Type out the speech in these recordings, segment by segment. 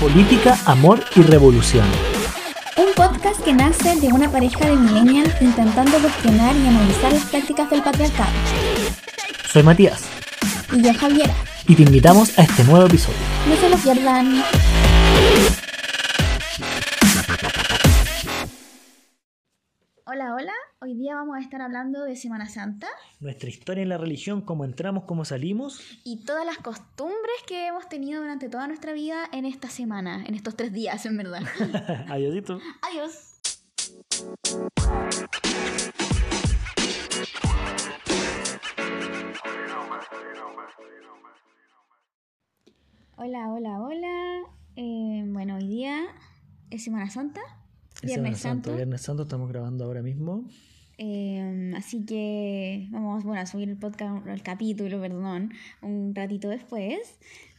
Política, Amor y Revolución. Un podcast que nace de una pareja de millennials intentando cuestionar y analizar las prácticas del patriarcado. Soy Matías Y yo, Javiera. y te invitamos a este nuevo episodio. No se lo pierdan. Hola, hola. Hoy día vamos a estar hablando de Semana Santa Nuestra historia en la religión, cómo entramos, cómo salimos. y todas las costumbres que hemos tenido durante toda nuestra vida en esta semana, en estos tres días, en verdad. Adiósito. Adiós. Hola, hola, hola. Eh, bueno, hoy día es Semana Santa, Es Viernes Semana Santo, Santo. Viernes Santo, estamos grabando ahora mismo. Eh, así que vamos bueno, a subir el podcast, el capítulo, perdón, un ratito después.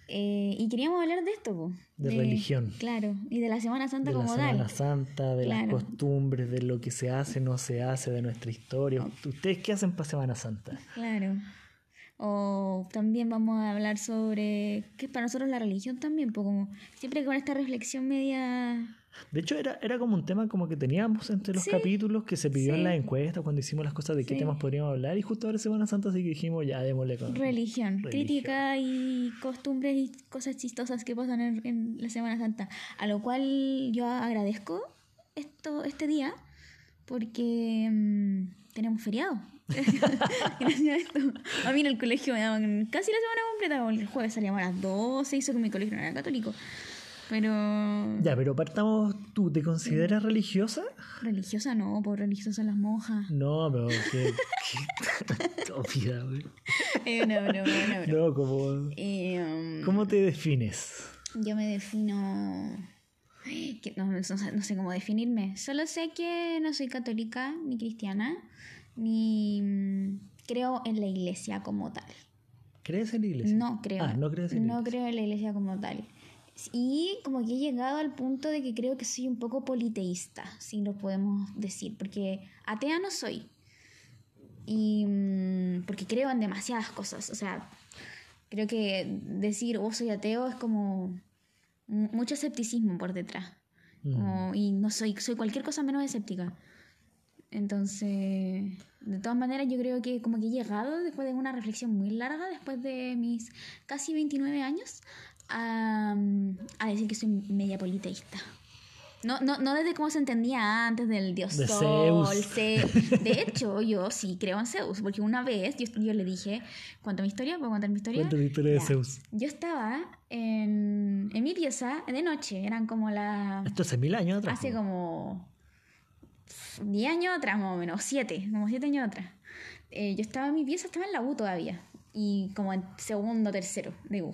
Eh, y queríamos hablar de esto, po, De religión. Claro, y de la Semana Santa De la como Semana tal. Santa, de las costumbres, de lo que se hace, no se hace, de nuestra historia. ¿Ustedes qué hacen para Semana Santa? Claro. O también vamos a hablar sobre qué es para nosotros la religión también, pues como siempre con esta reflexión media... De hecho, era, era como un tema como que teníamos entre los Sí. capítulos que se pidió en la encuesta cuando hicimos las cosas de qué Sí. temas podríamos hablar y justo ahora Semana Santa así que dijimos ya démosle con Religión, Religión. crítica y costumbres y cosas chistosas que pasan en, en la Semana Santa. A lo cual yo agradezco esto, este día porque mm, tenemos feriado. Gracias a esto. A mí en el colegio me daban casi la semana completa. porque El jueves salíamos a las 12, hizo que mi colegio no era católico. Pero Ya, pero partamos, ¿tú te consideras religiosa? religiosa no, por religiosas son las monjas. No, pero qué, qué güey. Eh, no, no, no, no. No, como Eh, um, ¿Cómo te defines? Yo me defino. que no, no sé- no sé cómo definirme. Solo sé que no soy católica ni cristiana, ni mm, creo en la iglesia como tal. ¿Crees en la iglesia? No creo. Ah, no crees en la No iglesia. creo en la iglesia como tal. Y como que he llegado al punto de que creo que soy un poco politeísta, si lo podemos decir, porque atea no soy. Y mm, porque creo en demasiadas cosas. O sea, creo que decir, oh, soy ateo es como mu- mucho escepticismo por detrás. Mm. Como- y no soy, soy cualquier cosa menos escéptica. Entonces, de todas maneras, yo creo que como que he llegado después de una reflexión muy larga, después de mis casi 29 años, a, a decir que soy media politeísta. No, no, no desde cómo se entendía antes del dios De Sol. Zeus. Se- de hecho, yo sí creo en Zeus, porque una vez yo, yo le dije, ¿cuánto mi historia? ¿Puedo contar mi historia? Cuenta la historia de Ya. Zeus. Yo estaba en, en mi pieza de noche, eran como las... Esto hace mil años atrás. Hace como 10 años atrás, más o menos, 7, como 7 años atrás. Eh, yo estaba en mi pieza, estaba en la U todavía, y como en segundo, tercero de U.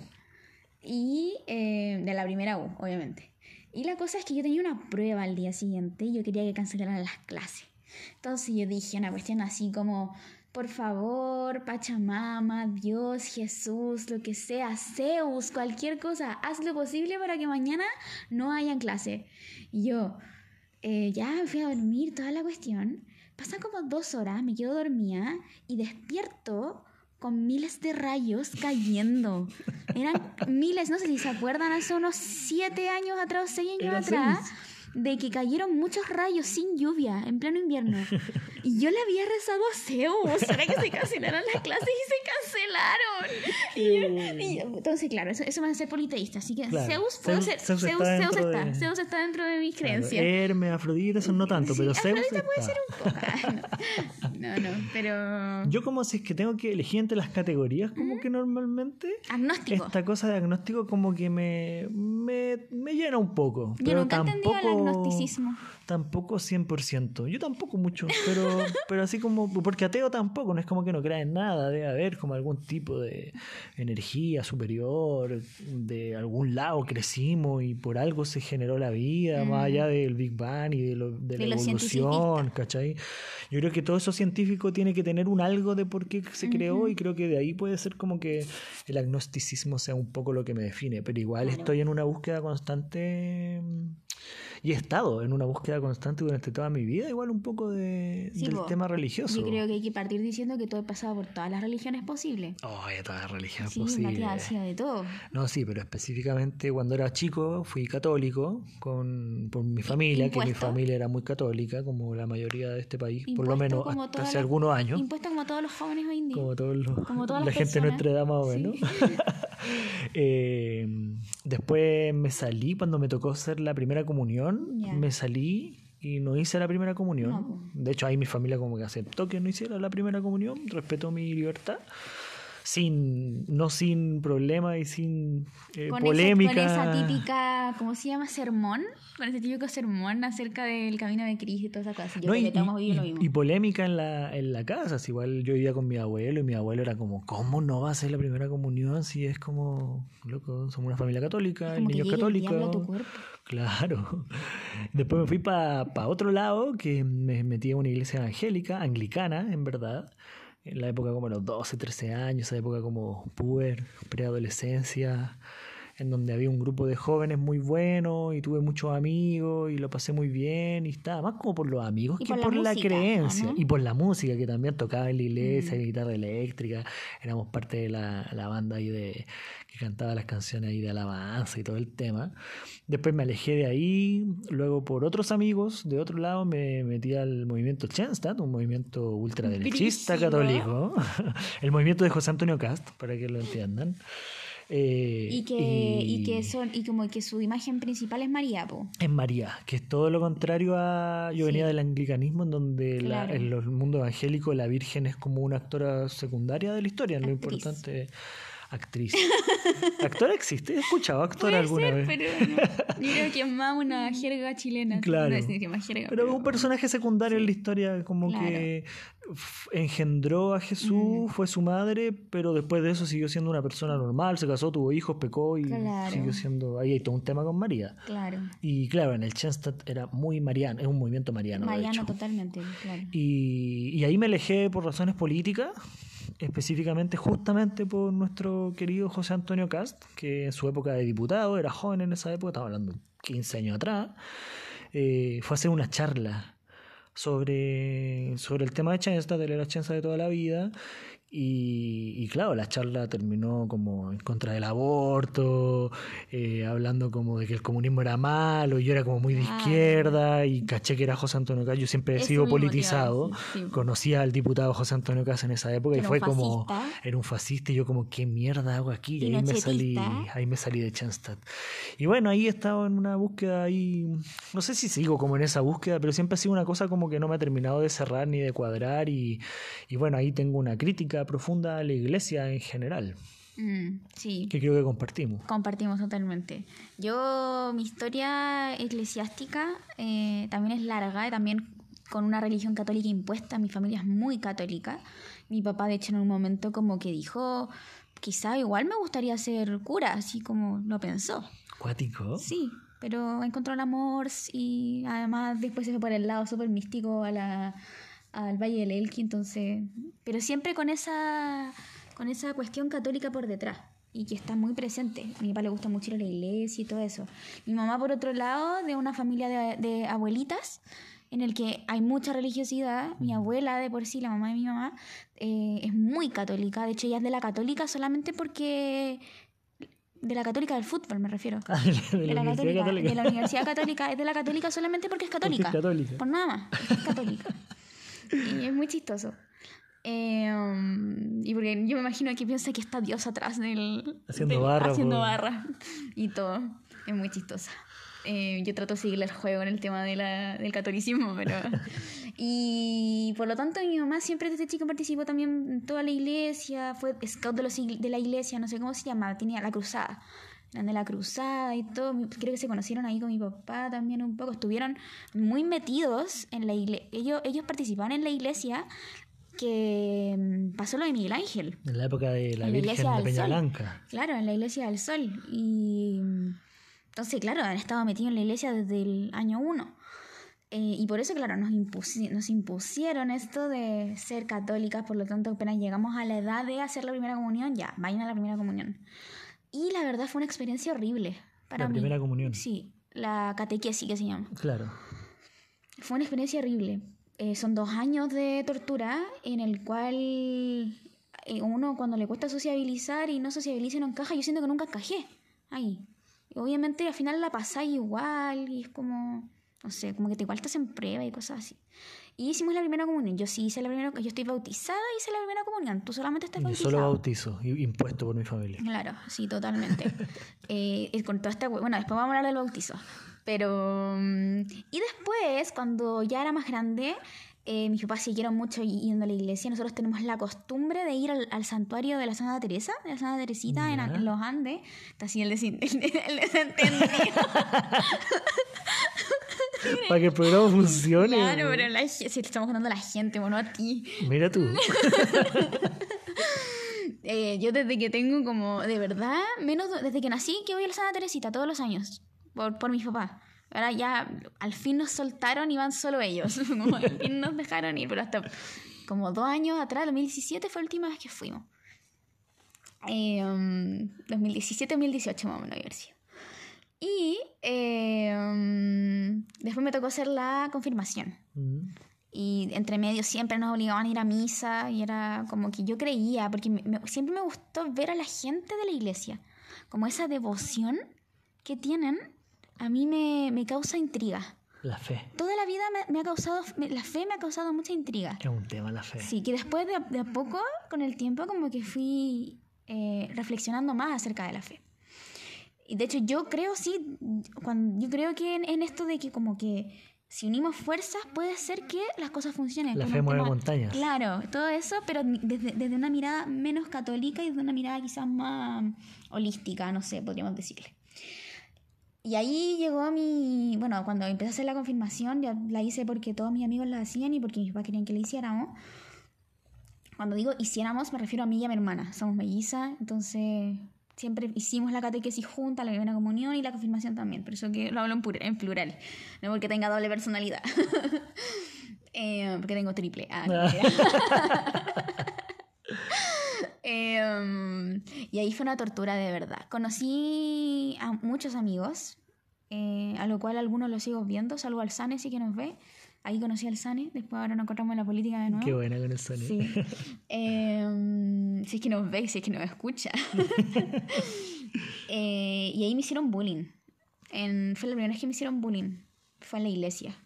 Y eh, de la primera U, obviamente. Y la cosa es que yo tenía una prueba al día siguiente y yo quería que cancelaran las clases. Entonces yo dije una cuestión así como, por favor, Pachamama, Dios, Jesús, lo que sea, Zeus, cualquier cosa, haz lo posible para que mañana no hayan clase. Y yo, eh, ya me fui a dormir, toda la cuestión. Pasan como dos horas, me quedo dormida y despierto con miles de rayos cayendo. Eran miles, no sé si se acuerdan, hace unos siete años atrás seis años Era atrás. De que cayeron muchos rayos sin lluvia en pleno invierno. Y yo le había rezado a Zeus para que se cancelaran las clases y se cancelaron. Y yo- y yo- entonces, claro, eso, eso me hace ser politeísta. Así que Claro, Zeus, puedo Zeus- ser- Zeus Zeus, está Zeus está, de- Zeus está dentro de mis Claro, creencias. Hermes, Afrodita, son no tanto, Sí, pero Zeus Afrodita puede está. ser un poco. Ah, No, no, pero. Yo como si es que tengo que elegir entre las categorías, como que normalmente Agnóstico. esta cosa de agnóstico como que me, me, me llena un poco. Yo pero nunca tampoco, agnosticismo. tampoco 100%. Yo tampoco mucho, pero, pero así como, porque ateo tampoco, no es como que no crea en nada, debe haber como algún tipo de energía superior, de algún lado crecimos y por algo se generó la vida, más allá del Big Bang y de, lo- de la Mm. De evolución, ¿cachai? Yo creo que todo eso científico tiene que tener un algo de por qué se creó y creo que de ahí puede ser como que el agnosticismo sea un poco lo que me define, pero igual Claro. estoy en una búsqueda constante y estado en una búsqueda constante durante toda mi vida, igual un poco de, Sí, del po. tema religioso. Yo creo que hay que partir diciendo que todo he pasado por todas las religiones posibles. Oh, de todas las religiones Sí, posibles. Matías de todo. No, sí, pero específicamente cuando era chico fui católico con, por mi familia, que mi familia era muy católica, como la mayoría de este país, por lo menos hasta hace algunos años, Impuesto como todos los jóvenes hoy en día. como todos los, como todas la las gente de nuestra edad más o Sí. menos. Eh, después me salí cuando me tocó hacer la primera comunión, Me salí y no hice la primera comunión. No, de hecho, ahí mi familia como que aceptó que no hiciera la primera comunión, respetó mi libertad. Sin, no sin problema y sin eh, con, polémica. Con esa típica, ¿cómo se llama? Sermón. Con ese típico sermón acerca del camino de Cristo y todas esas cosas. Yo No, creo y, que todos hemos y- vivido lo y- mismo. y polémica en la, en la casa. si igual yo vivía con mi abuelo y mi abuelo era como, ¿cómo no va a ser la primera comunión si es como, loco, somos una familia católica, el niño es católico? Claro. Después me fui para otro lado, que me metí a una iglesia evangélica, anglicana, en verdad. En la época como los 12, 13 años, esa época como puber, preadolescencia, en donde había un grupo de jóvenes muy bueno y tuve muchos amigos y lo pasé muy bien y estaba más como por los amigos Y que por la por la, música, ¿o creencia no? y por la música que también tocaba en la iglesia, Mm. guitarra eléctrica, éramos parte de la, la banda ahí de que cantaba las canciones ahí de alabanza y todo el tema. Después me alejé de ahí, luego por otros amigos de otro lado me metí al movimiento Chenstad, un movimiento ultraderechista católico, el movimiento de José Antonio Cast, para que lo entiendan. Eh, Y que, y... que son, y como que su imagen principal es María, po. en María, que es todo lo contrario a... Yo venía del anglicanismo, en donde la- en el mundo evangélico la Virgen es como una actora secundaria de la historia, lo importante... Actriz. ¿Actora existe? ¿He escuchado actora alguna ser, vez? pero no. yo creo que es más una jerga chilena. Claro. No es ni más jerga, Pero un personaje secundario en la historia, como Claro. que engendró a Jesús, fue su madre, pero después de eso siguió siendo una persona normal, se casó, tuvo hijos, pecó y Claro. siguió siendo. Ahí hay todo un tema con María. Claro. Y claro, en el Chenstadt era muy mariano, es un movimiento mariano. de Mariano hecho. totalmente, claro. Y, y ahí me alejé por razones políticas, específicamente justamente por nuestro querido José Antonio Cast, que en su época de diputado, era joven en esa época, estaba hablando 15 años atrás, eh, fue a hacer una charla sobre, sobre el tema de Chensta, de la Chensta de toda la vida. Y, y claro, la charla terminó como en contra del aborto, eh, hablando como de que el comunismo era malo, y yo era como muy de Ah. izquierda, y caché que era José Antonio Cast, yo siempre he sido politizado, sí. conocía al diputado José Antonio Cast en esa época, y fue como, era un fascista, y yo como, ¿qué mierda hago aquí? Y, ahí me salí, ahí me salí de Chenstadt. Y bueno, ahí he estado en una búsqueda ahí, no sé si sigo como en esa búsqueda, pero siempre ha sido una cosa como que no me ha terminado de cerrar ni de cuadrar y, y bueno, ahí tengo una crítica profunda a la iglesia en general, Mm, sí. que creo que compartimos. Compartimos totalmente. Yo, mi historia eclesiástica eh, también es larga, y también con una religión católica impuesta. Mi familia es muy católica. Mi papá, de hecho, en un momento como que dijo, quizá igual me gustaría ser cura, así como lo pensó. Cuático. Sí, pero encontró el amor y además después se fue por el lado súper místico a la, al Valle del Elqui, entonces... Pero siempre con esa, con esa cuestión católica por detrás y que está muy presente. A mi papá le gusta mucho ir a la iglesia y todo eso. Mi mamá, por otro lado, de una familia de, de abuelitas en el que hay mucha religiosidad. Mi abuela, de por sí, la mamá de mi mamá, eh, es muy católica. De hecho, ella es de la católica solamente porque... De la católica del fútbol, me refiero de de la, Universidad católica, Católica. de la Universidad Católica, es de la Católica solamente porque es Porque es católica. católica. Por nada más, es católica. Y es muy chistoso. Eh, um, y porque yo me imagino que piensa que está Dios atrás del. Haciendo del- barra, Haciendo po. barra. Y todo. Es muy chistosa. Eh, yo trato de seguirle el juego en el tema de la, del catolicismo, pero. y por lo tanto, mi mamá siempre desde chica participó también en toda la iglesia, fue scout de, los, de la iglesia, no sé cómo se llama, tenía la cruzada. De la cruzada y todo. Creo que se conocieron ahí con mi papá también un poco. Estuvieron muy metidos en la iglesia. Ellos, ellos participaban en la iglesia que mm, pasó lo de Miguel Ángel. En la época de la En Virgen de Peña. Blanca. Claro, en la iglesia del Sol. Y mm, entonces, claro, han estado metidos en la iglesia desde el año uno. Eh, y por eso, claro, nos, impusi- nos impusieron esto de ser católicas, por lo tanto, apenas llegamos a la edad de hacer la primera comunión, ya, vayan a la primera comunión. Y la verdad fue una experiencia horrible para La mí. primera comunión. Sí, la catequesis que se llama. Claro. Fue una experiencia horrible. Eh, son dos años de tortura en el cual eh, uno cuando le cuesta sociabilizar y no sociabiliza y no encaja, yo siento que nunca encajé ahí. Y obviamente al final la pasáis igual y es como, no sé, como que te igual estás en prueba y cosas así. Y hicimos la primera comunión. Yo sí hice la primera, yo estoy bautizada y hice la primera comunión. Tú solamente estás Yo bautizado. solo bautizo, impuesto por mi familia. Claro, sí, totalmente. Eh, y con toda esta... Bueno, después vamos a hablar del bautizo. Pero... mm, Y después, cuando ya era más grande, eh, mis papás siguieron mucho yendo a la iglesia. Nosotros tenemos la costumbre de ir al, al santuario de la Santa Teresa, de la Santa Teresita en, los Andes. Está así el, desin- el desentendido. Para que el programa funcione. Claro, pero la, si le estamos contando a la gente, bueno, a ti. Mira tú. Eh, yo desde que tengo como, de verdad, menos de- desde que nací que voy a la Santa Teresita todos los años, por, por mis papás. Ahora ya al fin nos soltaron y van solo ellos. Como al fin nos dejaron ir, pero hasta como dos años atrás, 2017 fue la última vez que fuimos. Eh, um, 2017-2018 más o menos haber sido. Y eh, um, después me tocó hacer la confirmación. Mm. Y entre medio siempre nos obligaban a ir a misa y era como que yo creía, porque me- me- siempre me gustó ver a la gente de la iglesia, como esa devoción que tienen, a mí me, me causa intriga. La fe. Toda la vida me, me ha causado, me- la fe me ha causado mucha intriga. Es un tema la fe. Sí, que después de, a- de a poco, con el tiempo, como que fui eh, reflexionando más acerca de la fe. Y de hecho yo creo, sí, cuando, yo creo que en, en esto de que como que si unimos fuerzas puede ser que las cosas funcionen. La fe mueve montañas. Claro, todo eso, pero desde, desde una mirada menos católica y desde una mirada quizás más holística, no sé, podríamos decirle. Y ahí llegó mi, bueno, cuando empecé a hacer la confirmación, ya la hice porque todos mis amigos la hacían y porque mis papás querían que la hiciéramos. Cuando digo hiciéramos, me refiero a mí y a mi hermana. Somos mellizas, entonces siempre hicimos la catequesis junta, la primera comunión y la confirmación también. Por eso que lo hablo en, pur- en plural, no porque tenga doble personalidad. Eh, porque tengo triple. Ah, mentira. Em, y ahí fue una tortura de verdad. Conocí a muchos amigos, eh, a lo cual algunos los sigo viendo. Saludo al Sane, sí que nos ve. Ahí conocí al Sane, después ahora nos encontramos en la política de nuevo. Qué buena con el Sony. Sí. Em, si es que nos ve, si es que nos escucha. Eh, y ahí me hicieron bullying. En, fue la primera vez que me hicieron bullying. Fue en la iglesia.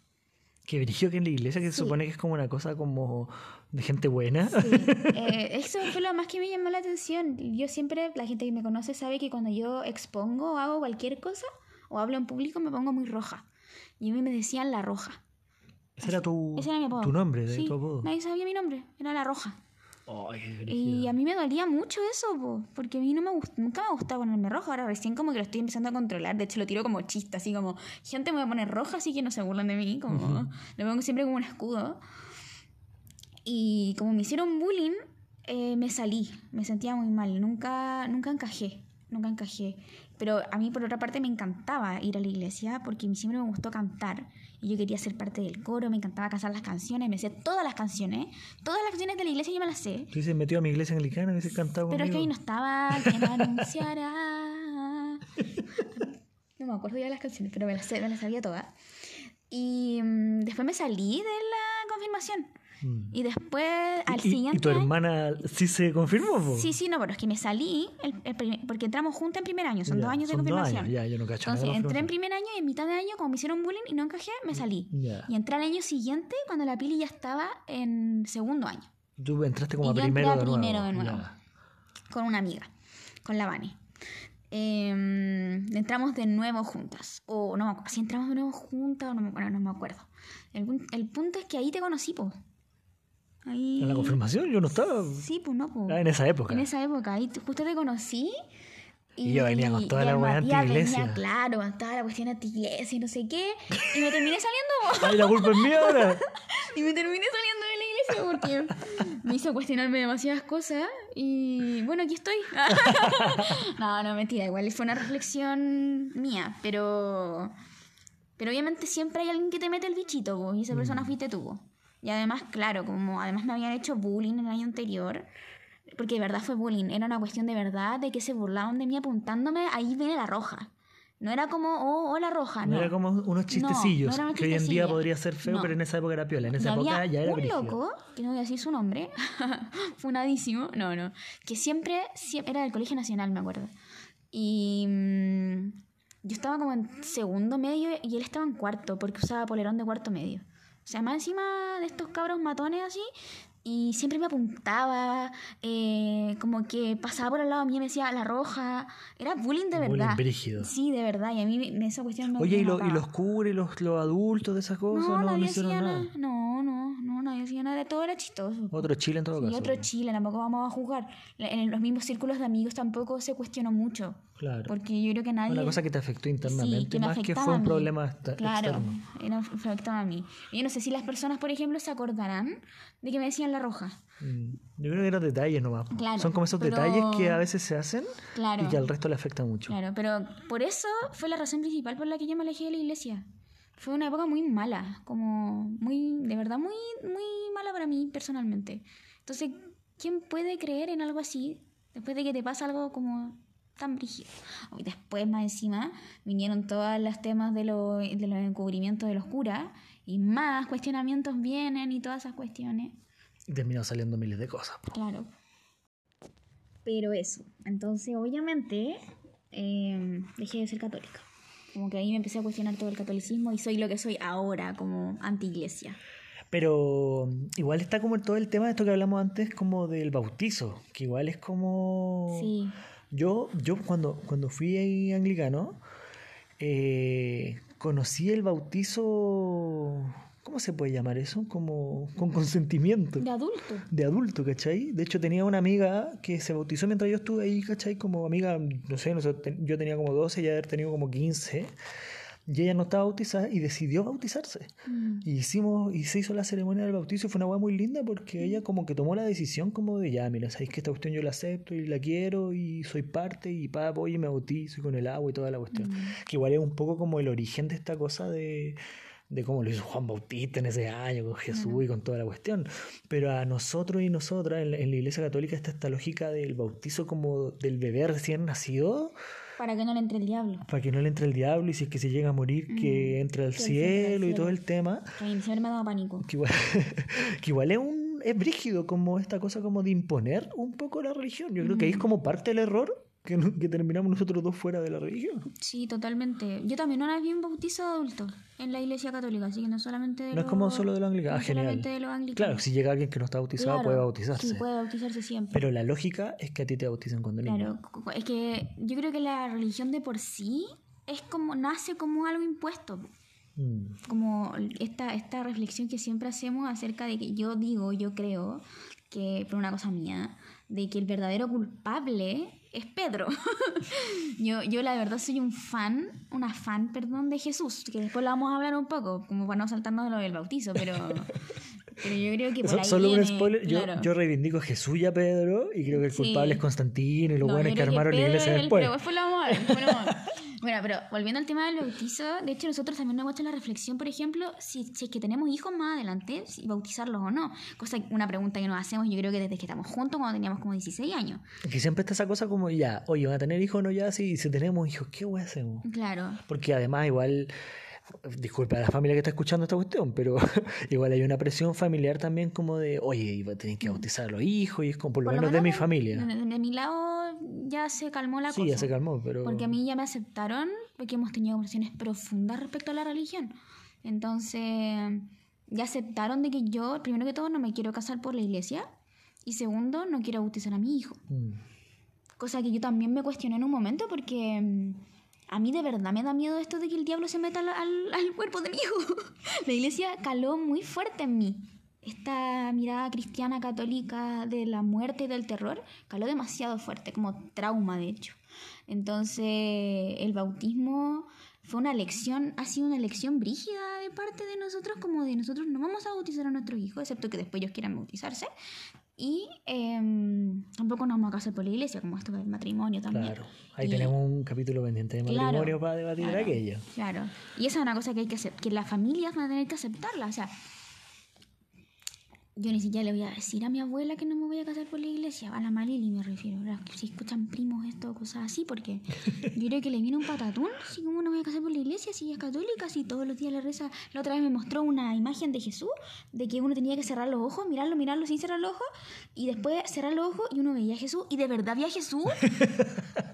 Qué brillo que en la iglesia, que se Sí. supone que es como una cosa como de gente buena. Sí, eh, eso fue lo más que me llamó la atención. Yo siempre, la gente que me conoce sabe que cuando yo expongo o hago cualquier cosa o hablo en público me pongo muy roja. Y a mí me decían la roja. Ese era tu, Ese era mi apodo. tu nombre, de Sí, tu apodo. Nadie sabía mi nombre, era la roja. Ay, qué Y a mí me dolía mucho eso, po, porque a mí no me gust- nunca me gustaba ponerme roja. Ahora recién como que lo estoy empezando a controlar. De hecho, lo tiro como chiste, así como, gente me voy a poner roja, así que no se burlan de mí. Como, Lo pongo siempre como un escudo. Y como me hicieron bullying, eh, me salí. Me sentía muy mal. Nunca, nunca encajé. Nunca encajé. Pero a mí, por otra parte, me encantaba ir a la iglesia porque siempre me gustó cantar. Y yo quería ser parte del coro, me encantaba cantar las canciones, me sé todas las canciones. Todas las canciones de la iglesia yo me las sé. Tú dices metido a mi iglesia anglicana y hubiese cantado Pero es que ahí no conmigo. estaba quien anunciará. No me acuerdo ya de las canciones, pero me las, sé- me las sabía todas. Y mm, después me salí de la confirmación. Mm. Y después, al ¿Y- y- siguiente. ¿Y tu hermana sí se confirmó? po? Sí, sí, no, pero es que me salí, el- el primer- porque entramos juntas en primer año, son Ya, dos años de son confirmación. años, ya, yo no cacho Entonces entré en primer año y en mitad de año, como me hicieron bullying y no encajé, me salí. Ya. Y entré al año siguiente cuando la Pili ya estaba en segundo año. Tú entraste como Y a yo entré primero a de nuevo. primero de nuevo. Ya. con una amiga, con la Vani. Em, entramos de nuevo juntas. O no me acuerdo si entramos de nuevo juntas o no me, bueno, no me acuerdo. El, el punto es que ahí te conocí, po. Ahí. ¿En la confirmación? Yo no estaba. Sí, pues no, po. Ah, en esa época. En esa época, ahí justo te conocí. Y yo venía con toda y la weá anti-iglesia. venía, Claro, toda la cuestión anti-iglesia y no sé qué. Y me terminé saliendo. ¡Ay, la culpa es mía ahora! Y me terminé saliendo de la iglesia porque me hizo cuestionarme demasiadas cosas. Y bueno, aquí estoy. no, no, mentira. Igual fue una reflexión mía. Pero. Pero obviamente siempre hay alguien que te mete el bichito, po, y esa persona fuiste tú. po. Y además, claro, como además me habían hecho bullying el año anterior. Porque de verdad fue bullying. Era una cuestión de verdad de que se burlaban de mí apuntándome. Ahí viene la roja. No era como, oh, hola roja, no. No, era como unos chistecillos, no eran que hoy en día podría ser feo, No. pero en esa época era piola. En esa época había ya era un brígido. loco, que no voy a decir su nombre, funadísimo, no, no, que siempre, siempre era del Colegio Nacional, me acuerdo. Y mm, yo estaba como en segundo medio y él estaba en cuarto, porque usaba polerón de cuarto medio. Sea, más encima de estos cabros matones así, y siempre me apuntaba, eh, como que pasaba por al lado mío y me decía la roja. Era bullying de Bullying verdad. brígido. Sí, de verdad, y a mí me- esa cuestión me Oye, me ¿y, lo- y los cures, los, los adultos de esas cosas? No, No, no, nadie hicieron hacía nada. nada. No, no, no, nadie hacía nada. Todo era chistoso. Otro Chile en todo Y caso. otro Chile, tampoco vamos a jugar. En los mismos círculos de amigos tampoco se cuestionó mucho. Claro. Porque yo creo que nadie. Una cosa que te afectó internamente, Sí, que más que fue un problema Claro, era, afectaba a mí. Yo no sé si las personas, por ejemplo, se acordarán de que me decían la roja. Mm, Yo creo que eran detalles nomás. Claro, Son como esos pero- detalles que a veces se hacen Claro. y que al resto le afecta mucho. Claro, pero por eso fue la razón principal por la que yo me alejé de la iglesia. Fue una época muy mala, como muy, de verdad, muy, muy mala para mí personalmente. Entonces, ¿quién puede creer en algo así después de que te pasa algo como tan brígido? Después, más encima, vinieron todos los temas de, lo- de los encubrimientos de los curas y más cuestionamientos vienen y todas esas cuestiones. Y terminó saliendo miles de cosas. Claro. Pero eso. Entonces, obviamente, eh, dejé de ser católica. Como que ahí me empecé a cuestionar todo el catolicismo y soy lo que soy ahora, como anti-iglesia. Pero igual está como todo el tema de esto que hablamos antes, como del bautizo, que igual es como... Sí. Yo, yo cuando, cuando fui anglicano, eh, conocí el bautizo, ¿cómo se puede llamar eso? Como con consentimiento. De adulto. De adulto, ¿cachai? De hecho tenía una amiga que se bautizó mientras yo estuve ahí, ¿cachai? Como amiga, no sé, no sé, yo tenía como 12, ella había tenido como 15, y ella no estaba bautizada y decidió bautizarse. Mm. Y hicimos, y se hizo la ceremonia del bautizo y fue una hueá muy linda porque ella como que tomó la decisión como de ya, mira, sabéis que esta cuestión yo la acepto y la quiero y soy parte y pa, voy y me bautizo y con el agua y toda la cuestión. Que igual es un poco como el origen de esta cosa de, de cómo lo hizo Juan Bautista en ese año con Jesús y con toda la cuestión. Pero a nosotros y nosotras en la, en la iglesia católica está esta lógica del bautizo como del bebé recién nacido Para que no le entre el diablo. para que no le entre el diablo y si es que se llega a morir que entre al que cielo y todo el tema. Que a mí siempre me ha dado pánico. Que igual, que igual es un es brígido como esta cosa como de imponer un poco la religión. Yo creo que ahí es como parte del error que, terminamos nosotros dos fuera de la religión. Sí, totalmente. Yo también una vez vi un bautizo de adulto en la iglesia católica, así que no solamente de No es como solo de los anglicanos. no Ah, genial. de los anglicanos. Claro, si llega alguien que no está bautizado Claro, puede bautizarse. Sí, puede bautizarse siempre. Pero la lógica es que a ti te bautizan cuando niño. Claro, es que yo creo que la religión de por sí es como nace como algo impuesto, Mm. como esta esta reflexión que siempre hacemos acerca de que yo digo, yo creo que por una cosa mía, de que el verdadero culpable es Pedro. yo yo la verdad soy un fan, una fan, perdón, de Jesús, que después lo vamos a hablar un poco, como para no saltarnos de lo del bautizo, pero pero yo creo que por ahí Solo un spoiler, yo, claro. yo reivindico a Jesús y a Pedro y creo que el Sí. culpable es Constantino y los No, buenos que armaron la iglesia después. después lo vamos a ver, Bueno, pero volviendo al tema del bautizo, de hecho nosotros también nos hemos hecho la reflexión, por ejemplo, si, si es que tenemos hijos más adelante, si bautizarlos o no. Cosa, una pregunta que nos hacemos yo creo que desde que estamos juntos, cuando teníamos como 16 años. Que siempre está esa cosa como ya, oye, van a tener hijos o no ya, sí, si tenemos hijos, ¿qué hueá hacemos? Claro. Porque además igual, disculpa a la familia que está escuchando esta cuestión, pero igual hay una presión familiar también como de, oye, iba a tener que bautizar a los hijos y es como por lo Por lo menos de mi menos familia. De, de mi lado ya se calmó la Sí, cosa. ya se calmó, pero... Porque a mí ya me aceptaron porque hemos tenido conversaciones profundas respecto a la religión. Entonces, ya aceptaron de que yo, primero que todo, no me quiero casar por la iglesia. Y segundo, no quiero bautizar a mi hijo. Mm. Cosa que yo también me cuestioné en un momento porque a mí de verdad me da miedo esto de que el diablo se meta al, al- cuerpo de mi hijo. La iglesia caló muy fuerte en mí. Esta mirada cristiana católica de la muerte y del terror caló demasiado fuerte, como trauma de hecho. Entonces el bautismo fue una elección, ha sido una elección brígida de parte de nosotros, como de nosotros no vamos a bautizar a nuestros hijos, excepto que después ellos quieran bautizarse. Y em, tampoco nos vamos a casar por la iglesia, como esto del matrimonio también. Claro, ahí Y- tenemos un capítulo pendiente de Claro, matrimonio para debatir claro, aquello. Claro. Y esa es una cosa que hay que que las familias van a tener que aceptarla. O sea, Yo ni siquiera le voy a decir a mi abuela que no me voy a casar por la iglesia, a la Malili me refiero, si escuchan primos esto, cosas así, porque yo creo que le viene un patatón, si como no voy a casar por la iglesia, si es católica, si todos los días le reza. La otra vez me mostró una imagen de Jesús, de que uno tenía que cerrar los ojos, mirarlo, mirarlo sin cerrar los ojos, y después cerrar los ojos y uno veía a Jesús, y de verdad veía a Jesús.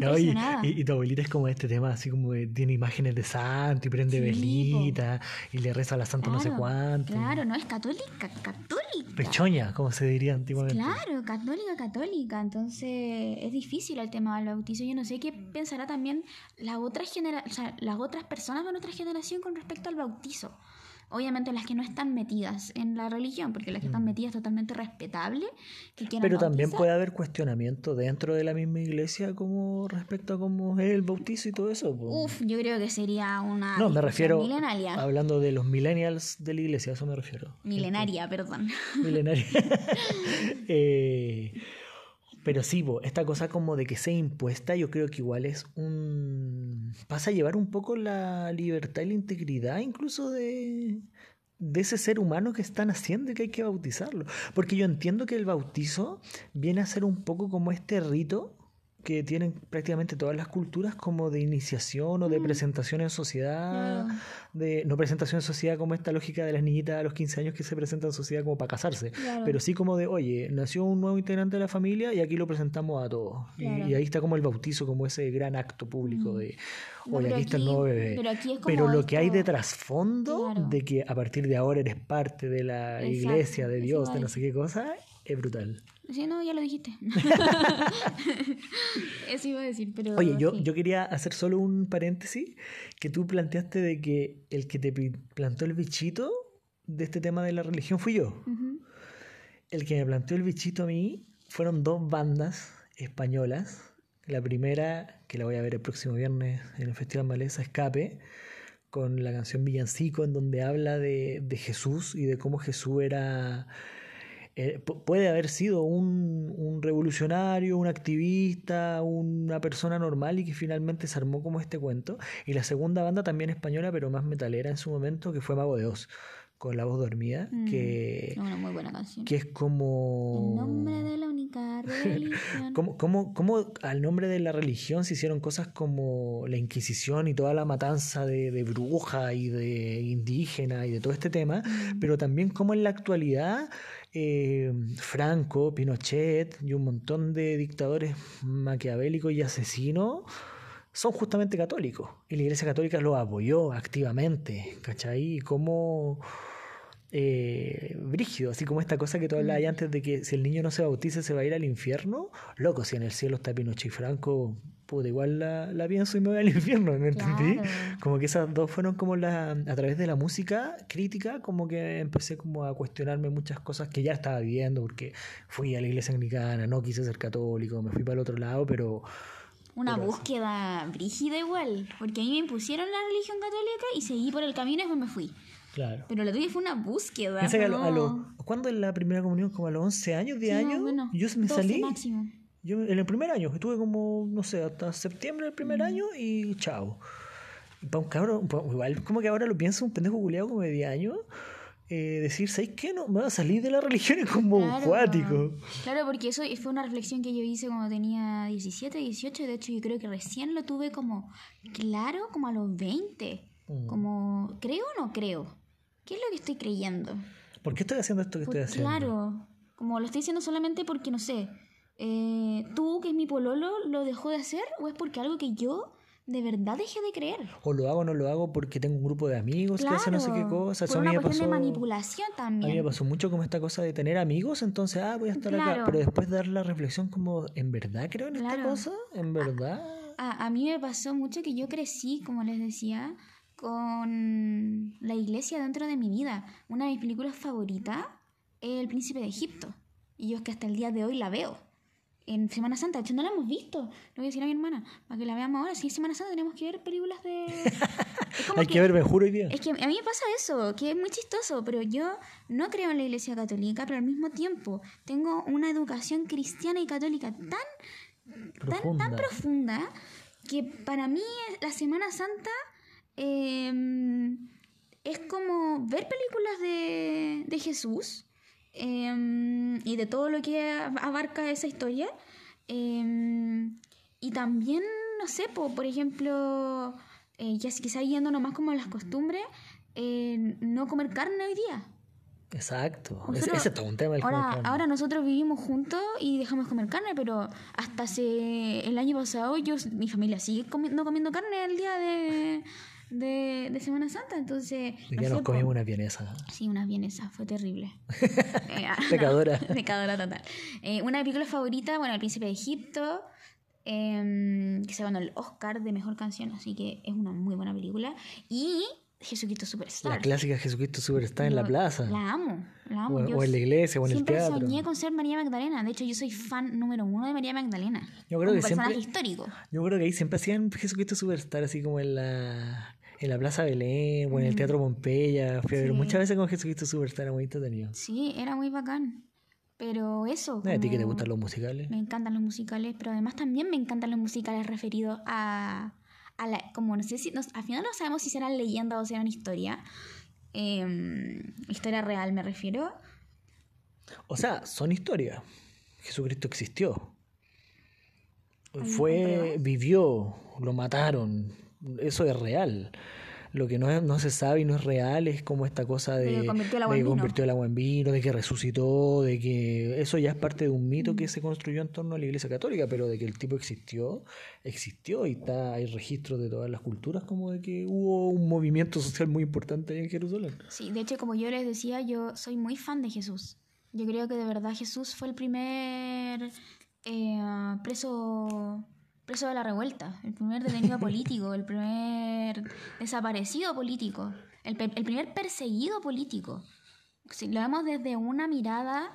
No, y, y- y tu abuelita es como este tema, así como de- tiene imágenes de santo y prende Sí, velita y le reza a la santa no sé Claro, cuánto. Claro, no es católica, católica. Pechoña, como se diría antiguamente. Claro, católica, católica. Entonces es difícil el tema del bautizo. Yo no sé qué pensará también las otras genera o sea, las otras personas de nuestra generación con respecto al bautizo. Obviamente las que no están metidas en la religión, porque las que están metidas es totalmente respetable. Que quieran Mm. Pero también bautizar. puede haber cuestionamiento dentro de la misma iglesia como respecto a cómo es el bautizo y todo eso. Uf, yo creo que sería una. no, me refiero Milenaria. hablando de los millennials de la iglesia, a eso me refiero. Milenaria, perdón. Milenaria. Eh, pero sí, esta cosa como de que sea impuesta, yo creo que igual es un... pasa a llevar un poco la libertad y la integridad incluso de, de ese ser humano que están haciendo y que hay que bautizarlo. Porque yo entiendo que el bautizo viene a ser un poco como este rito que tienen prácticamente todas las culturas como de iniciación o de presentación en sociedad, de no presentación en sociedad como esta lógica de las niñitas a los 15 años que se presentan en sociedad como para casarse, Claro. pero sí como de, oye, nació un nuevo integrante de la familia y aquí lo presentamos a todos. Y- Claro. Y, ahí está como el bautizo, como ese gran acto público Mm. de, oye, aquí está el nuevo bebé. pero aquí es Pero como lo que hay de trasfondo, Claro. de que a partir de ahora eres parte de la Exacto, iglesia, de Dios, de no sé qué cosa, es brutal. Sí, no, ya lo dijiste. Eso iba a decir, pero. Oye, yo, sí. yo quería hacer solo un paréntesis, que tú planteaste de que el que te plantó el bichito de este tema de la religión fui yo. El que me planteó el bichito a mí fueron dos bandas españolas. La primera, que la voy a ver el próximo viernes en el Festival Maleza, Escape, con la canción Villancico, en donde habla de, de Jesús y de cómo Jesús era... eh, pu- puede haber sido un, un revolucionario, un activista, una persona normal y que finalmente se armó como este cuento. Y la segunda banda también española, pero más metalera en su momento, que fue Mago de Oz, con la voz dormida, Mm, que, Es una muy buena canción. que es como... En nombre de la única religión. ¿Cómo, cómo, cómo al nombre de la religión se hicieron cosas como la Inquisición y toda la matanza de, de brujas y de indígenas y de todo este tema? Mm. Pero también cómo en la actualidad eh, Franco, Pinochet y un montón de dictadores maquiavélicos y asesinos son justamente católicos. Y la Iglesia Católica los apoyó activamente, ¿cachai? Y cómo... Eh, brígido, así como esta cosa que tú hablabas antes de que si el niño no se bautiza se va a ir al infierno, loco, si en el cielo está Pinochet y Franco, puta, igual la, la pienso y me voy al infierno, ¿me entendí? Claro. Como que esas dos fueron como la, a través de la música crítica, como que empecé como a cuestionarme muchas cosas que ya estaba viviendo, porque fui a la iglesia anglicana, no quise ser católico, me fui para el otro lado, pero Una Pero- búsqueda brígida igual. Porque a mí me impusieron la religión católica y seguí por el camino y después me fui. Claro. Pero la tuya fue una búsqueda. Piensa que lo- a no- lo- ¿Cuándo es la primera comunión? Como a los 11 años, 10 Sí, más o años. menos. Yo me 12 salí. máximo. Yo en el primer año, estuve como, no sé, hasta septiembre del primer Mm. año y chao. Para un cabrón, pa- igual como que ahora lo pienso, un pendejo culiado como de 10 años, eh, decir, ¿sabes qué? No, me va a salir de la religión es como Claro. cuático. Claro, porque eso fue una reflexión que yo hice cuando tenía 17, 18. De hecho, yo creo que recién lo tuve como claro, como a los 20. Mm. Como, ¿creo o no creo? ¿Qué es lo que estoy creyendo? ¿Por qué estoy haciendo esto que estoy haciendo? claro, como lo estoy diciendo solamente porque, no sé, eh, tú, que es mi pololo, lo dejó de hacer o es porque algo que yo de verdad dejé de creer. O lo hago o no lo hago porque tengo un grupo de amigos que hacen no sé qué cosa. Eso por a mí una me pasó- de manipulación A mí me también. pasó mucho como esta cosa de tener amigos, entonces, ah, voy a estar acá. Claro. Pero después dar la reflexión como, ¿en verdad creo en esta Claro. cosa? ¿En verdad? A, a mí me pasó mucho que yo crecí, como les decía, con la iglesia dentro de mi vida. Una de mis películas favoritas es El Príncipe de Egipto. Y yo es que hasta el día de hoy la veo. En Semana Santa, de hecho no la hemos visto. Le voy a decir a mi hermana, para que la veamos ahora. Si es Semana Santa tenemos que ver películas de... Hay que ver, me juro hoy día. es que a mí me pasa eso, que es muy chistoso, pero yo no creo en la iglesia católica, pero al mismo tiempo tengo una educación cristiana y católica tan, tan, tan profunda que para mí la Semana Santa eh, es como ver películas de, de Jesús em, y de todo lo que abarca esa historia. Em, y también, no sé, po, por ejemplo, eh, ya quizá yéndonos más como a las costumbres, eh, no comer carne hoy día. Exacto. Ese, Nosotros- ese es todo un tema. el Ahora, comer ahora nosotros vivimos juntos y dejamos de comer carne, pero hasta hace el año pasado yo, mi familia sigue comi- no comiendo carne el día de, de, de Semana Santa, entonces... No sé, nos po. comimos una vienesa. Sí, unas vienesas, fue terrible. Eh, ah, Pecadora. pecadora total. Eh, una película favorita, bueno, El Príncipe de Egipto, em, que se ganó el Oscar de Mejor Canción, así que es una muy buena película. Y Jesucristo Superstar. La clásica Jesucristo Superstar en la plaza. La amo, la amo. O, Yo o en la iglesia, o en el siempre teatro. soñé con ser María Magdalena. De hecho, yo soy fan número uno de María Magdalena. Yo creo como que personaje siempre- histórico. Yo creo que ahí siempre hacían Jesucristo Superstar, así como en la, en la Plaza Belén o en el Teatro Pompeya. Fui a ver muchas veces con Jesucristo Superstar, era muy entretenido. Sí, era muy bacán. Pero eso. ¿A ti que te gustan los musicales? Me encantan los musicales, pero además también me encantan los musicales referidos a, a la, como no sé si, al final no sabemos si serán leyendas o serán historia. Em, historia real me refiero. O sea, son historias. Jesucristo existió. ¿Hay Fue, vivió, lo mataron. Eso es real. Lo que no, es- no se sabe y no es real es como esta cosa de, De que convirtió el agua de en que vino. convirtió el agua en vino, de que resucitó, de que eso ya es parte de un mito que se construyó en torno a la Iglesia Católica, pero de que el tipo existió, existió y está, hay registros de todas las culturas como de que hubo un movimiento social muy importante ahí en Jerusalén. Sí, de hecho, como yo les decía, yo soy muy fan de Jesús. Yo creo que de verdad Jesús fue el primer eh, preso, preso de la revuelta, el primer detenido político, el primer desaparecido político, el, el primer perseguido político. Si lo vemos desde una mirada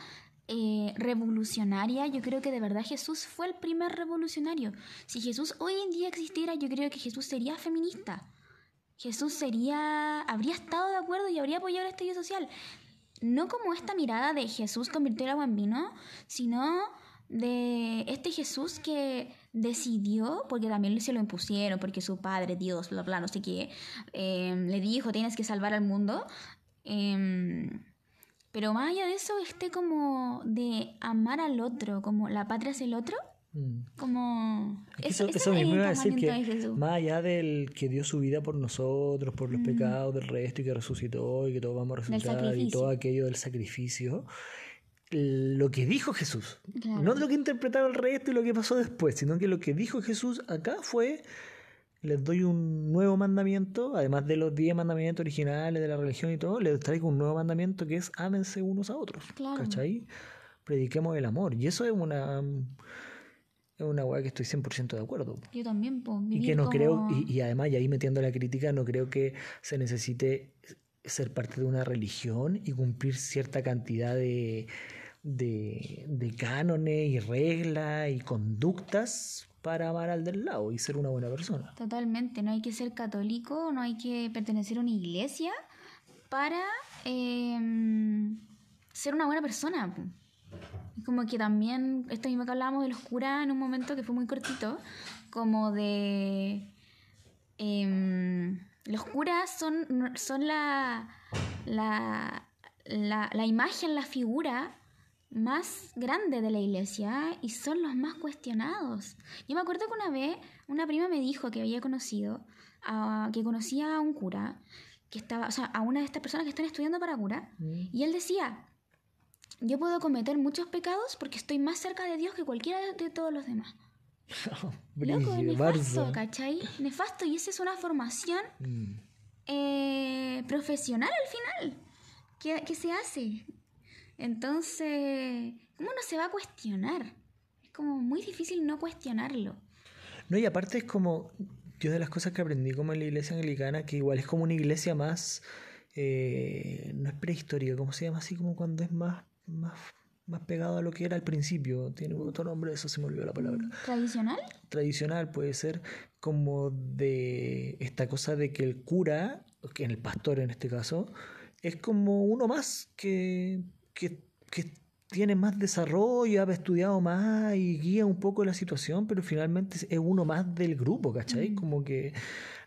eh, revolucionaria, yo creo que de verdad Jesús fue el primer revolucionario. Si Jesús hoy en día existiera, yo creo que Jesús sería feminista. Jesús sería, habría estado de acuerdo y habría apoyado el estallido social. No como esta mirada de Jesús convirtió el agua en vino, sino de este Jesús que decidió, porque también se lo impusieron, porque su padre, Dios, bla, bla, no sé qué, eh, le dijo, tienes que salvar al mundo. Em, pero más allá de eso, este como de amar al otro, como la patria es el otro, Mm. como... Eso, eso, eso mismo iba a decir que de más allá del que dio su vida por nosotros, por los Mm. pecados del resto y que resucitó y que todos vamos a resucitar y todo aquello del sacrificio, lo que dijo Jesús, Claro. no lo que interpretaba el resto y lo que pasó después, sino que lo que dijo Jesús acá fue, les doy un nuevo mandamiento, además de los diez mandamientos originales de la religión y todo, les traigo un nuevo mandamiento que es ámense unos a otros, Claro. ¿cachai? Prediquemos el amor y eso es una... Es una weá que estoy 100% de acuerdo. Yo también, pues, Y que no como- creo, y, y además, y ahí metiendo la crítica, no creo que se necesite ser parte de una religión y cumplir cierta cantidad de, de, de cánones y reglas y conductas para amar al del lado y ser una buena persona. Totalmente, no hay que ser católico, no hay que pertenecer a una iglesia para em, ser una buena persona. como que también, esto mismo que hablábamos de los curas en un momento que fue muy cortito, como de... em, los curas son, son la, la, la imagen, la figura más grande de la iglesia y son los más cuestionados. Yo me acuerdo que una vez una prima me dijo que había conocido, a, que conocía a un cura, que estaba, o sea, a una de estas personas que están estudiando para cura, y él decía, yo puedo cometer muchos pecados porque estoy más cerca de Dios que cualquiera de todos los demás. Loco, nefasto, Barça. ¿cachai? Nefasto, y esa es una formación Mm. eh, profesional al final que, que se hace. Entonces, ¿cómo no se va a cuestionar? Es como muy difícil no cuestionarlo. No, y aparte es como, yo de las cosas que aprendí como en la iglesia anglicana, que igual es como una iglesia más, eh, no es prehistórica, ¿cómo se llama? Así como cuando es más, más, más pegado a lo que era al principio, tiene otro nombre, eso se me olvidó la palabra. ¿Tradicional? Tradicional puede ser como de esta cosa de que el cura, que en el pastor en este caso, es como uno más que, que, que tiene más desarrollo, ha estudiado más y guía un poco la situación, pero finalmente es uno más del grupo, ¿cachai? Mm. Como que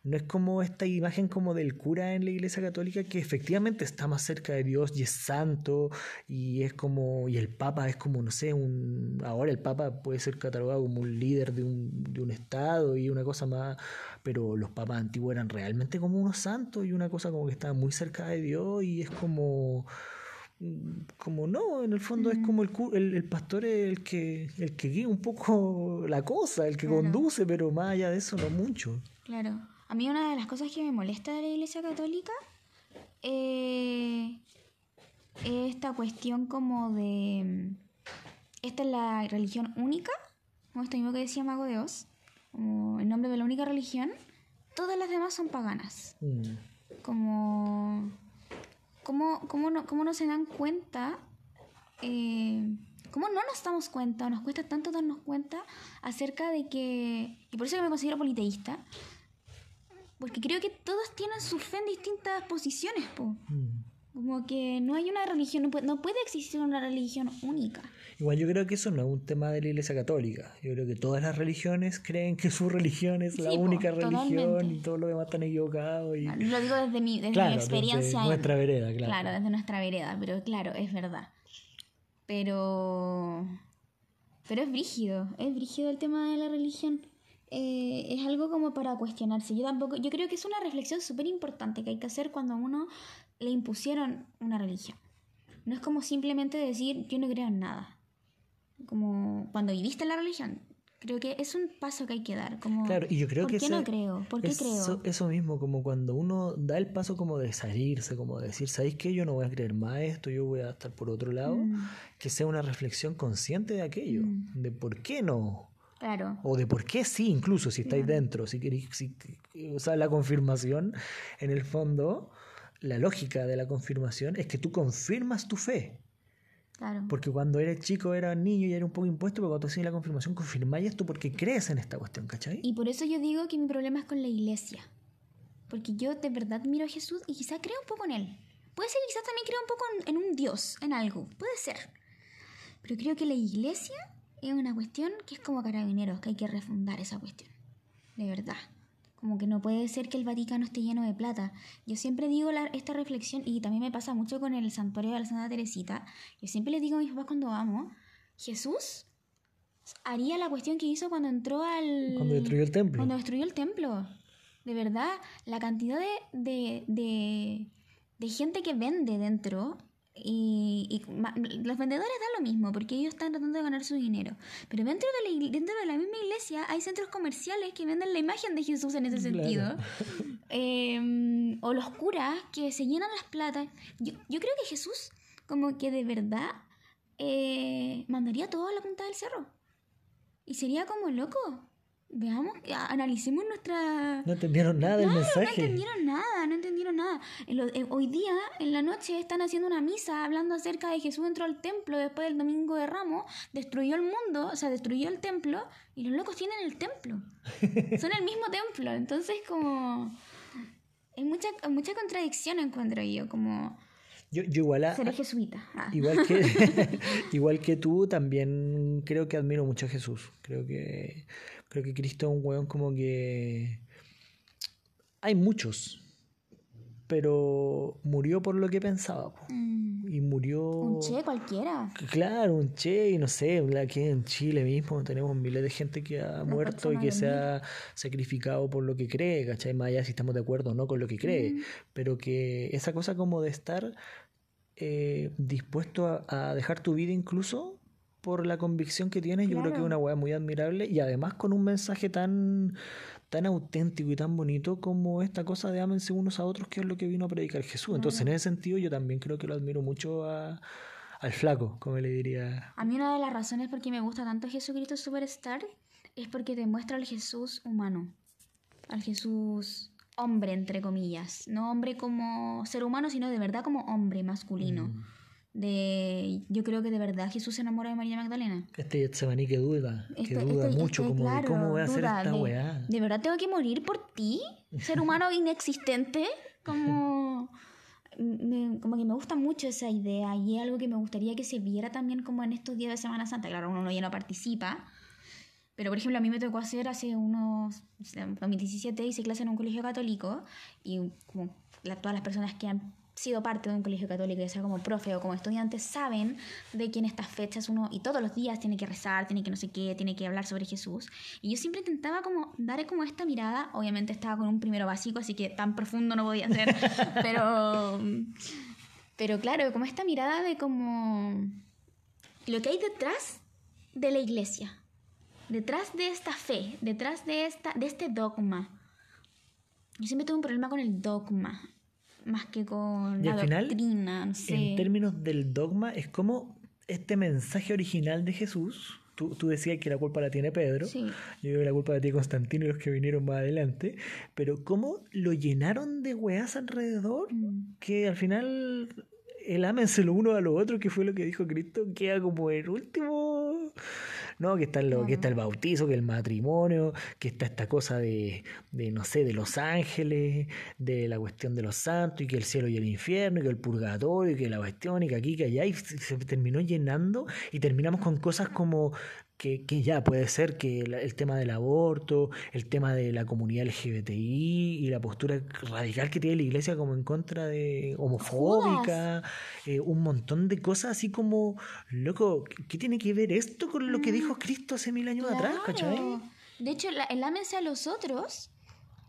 no es como esta imagen como del cura en la iglesia católica que efectivamente está más cerca de Dios y es santo y es como, y el papa es como, no sé, un, ahora el papa puede ser catalogado como un líder de un, de un estado y una cosa más, pero los papas antiguos eran realmente como unos santos y una cosa como que estaba muy cerca de Dios y es como como no, en el fondo es como el, el, el pastor es el que, el que guía un poco la cosa, el que Claro. conduce, pero más allá de eso no mucho. Claro. A mí una de las cosas que me molesta de la Iglesia Católica eh, es esta cuestión como de... mm, Esta es la religión única, como esto mismo que decía Mago de Oz, como el nombre de la única religión. Todas las demás son paganas. Mm. Como... ¿Cómo, cómo, no, cómo no se dan cuenta? eh, ¿Cómo no nos damos cuenta? Nos cuesta tanto darnos cuenta acerca de que... Y por eso yo me considero politeísta. Porque creo que todos tienen su fe en distintas posiciones, po. Mm. Como que no hay una religión, no puede, no puede existir una religión única. Igual yo creo que eso no es un tema de la iglesia católica. Yo creo que todas las religiones creen que su religión es la po, única religión y todos los demás están equivocados. Y... Lo digo desde mi, desde Claro, mi desde experiencia. en- nuestra vereda, claro. Claro, desde nuestra vereda, pero claro, es verdad. Pero. Pero es brígido, es brígido el tema de la religión. Eh, es algo como para cuestionarse. Yo tampoco, yo creo que es una reflexión súper importante que hay que hacer cuando uno le impusieron una religión. No es como simplemente decir yo no creo en nada. Como cuando viviste en la religión. Creo que es un paso que hay que dar. Como, Claro, y yo creo ¿Por que qué esa- no creo? ¿Por qué eso, creo? eso mismo, como cuando uno da el paso como de salirse, como de decir, ¿sabéis qué? Yo no voy a creer más esto, yo voy a estar por otro lado. Mm, Que sea una reflexión consciente de aquello, Mm. de por qué no. claro. O de por qué sí, incluso si estáis dentro, si queréis, si, o sea, la confirmación, en el fondo, la lógica de la confirmación es que tú confirmas tu fe. Claro. Porque cuando eres chico, eras niño y era un poco impuesto, pero cuando haces la confirmación, confirmáis esto porque crees en esta cuestión, ¿cachai? Y por eso yo digo que mi problema es con la iglesia. Porque yo de verdad miro a Jesús y quizá creo un poco en él. Puede ser que quizás también creo un poco en, en un Dios, en algo. Puede ser. Pero creo que la iglesia es una cuestión que es como carabineros, que hay que refundar esa cuestión. De verdad. Como que no puede ser que el Vaticano esté lleno de plata. Yo siempre digo la- esta reflexión, y también me pasa mucho con el santuario de la Santa Teresita. Yo siempre le digo a mis papás cuando vamos, Jesús haría la cuestión que hizo cuando entró al... Cuando destruyó el templo. Cuando destruyó el templo. De verdad, la cantidad de, de, de, de gente que vende dentro. Y, y los vendedores dan lo mismo porque ellos están tratando de ganar su dinero. Pero dentro de, la, dentro de la misma iglesia hay centros comerciales que venden la imagen de Jesús en ese Claro. sentido. Eh, o los curas que se llenan las platas. Yo, yo creo que Jesús, como que de verdad, eh, mandaría todo a la punta del cerro. Y sería como loco. Veamos, analicemos nuestra... No entendieron nada del No mensaje. entendieron nada, no entendieron nada. En lo- en- hoy día, en la noche, están haciendo una misa hablando acerca de Jesús entró al templo después del domingo de Ramos, destruyó el mundo, o sea, destruyó el templo, y los locos tienen el templo. Son el mismo templo. Entonces, como. Hay mucha, mucha contradicción, encuentro yo, como. Yo, yo igual, a- Seré jesuita. Ah. igual, que, igual que tú, también creo que admiro mucho a Jesús. Creo que, creo que Cristo es un weón como que... Hay muchos, pero murió por lo que pensaba. Mm, Y murió... un che cualquiera. Claro, un che, y no sé, aquí en Chile mismo tenemos miles de gente que ha muerto y que se ha sacrificado por lo que cree, ¿cachai? Más allá si estamos de acuerdo o no con lo que cree, pero que esa cosa como de estar eh, dispuesto a, a dejar tu vida incluso por la convicción que tienes, yo creo que es una weá muy admirable y además con un mensaje tan, tan auténtico y tan bonito como esta cosa de ámense unos a otros, que es lo que vino a predicar Jesús. Entonces, en ese sentido, yo también creo que lo admiro mucho a, al flaco, como le diría. A mí una de las razones por qué me gusta tanto Jesucristo Superstar es porque te muestra al Jesús humano, al Jesús hombre, entre comillas. No hombre como ser humano, sino de verdad como hombre masculino. Mm. De, yo creo que de verdad Jesús se enamora de María Magdalena. Este Getsemaní que duda, que Este- duda este- mucho, este, como claro, de cómo voy a hacer esta de- weá. ¿De verdad tengo que morir por ti? ¿Ser humano inexistente? Como... me- como que me gusta mucho esa idea y es algo que me gustaría que se viera también como en estos días de Semana Santa. Claro, uno ya no participa, pero por ejemplo a mí me tocó hacer hace unos, o sea, en 2017 hice clase en un colegio católico y como la- todas las personas que han sido parte de un colegio católico, ya sea como profe o como estudiante, saben de que en estas fechas uno, y todos los días tiene que rezar, tiene que no sé qué, tiene que hablar sobre Jesús. Y yo siempre intentaba como dar como esta mirada, obviamente estaba con un primero básico, así que tan profundo no podía ser, pero, pero claro, como esta mirada de como lo que hay detrás de la iglesia, detrás de esta fe, detrás de, esta, de este dogma. Yo siempre tuve un problema con el dogma, más que con Y la al final, doctrina, no sé. En términos del dogma, es como este mensaje original de Jesús. Tú, tú decías que la culpa la tiene Pedro. Sí. Yo creo que la culpa la tiene Constantino y los que vinieron más adelante. Pero cómo lo llenaron de weas alrededor Mm. que al final el ámense lo uno a lo otro, que fue lo que dijo Cristo, queda como el último. No, que está, lo, que está el bautizo, que el matrimonio, que está esta cosa de, de, no sé, de los ángeles, de la cuestión de los santos, y que el cielo y el infierno, y que el purgatorio, y que la cuestión, y que aquí, que allá, y se se terminó llenando, y terminamos con cosas como que, que ya puede ser que el tema del aborto, el tema de la comunidad LGBTI y la postura radical que tiene la iglesia como en contra de homofóbica, eh, un montón de cosas así como, loco, ¿qué- ¿qué tiene que ver esto con lo que dijo Cristo hace mil años atrás? ¿cachai? De hecho, el ámense a los otros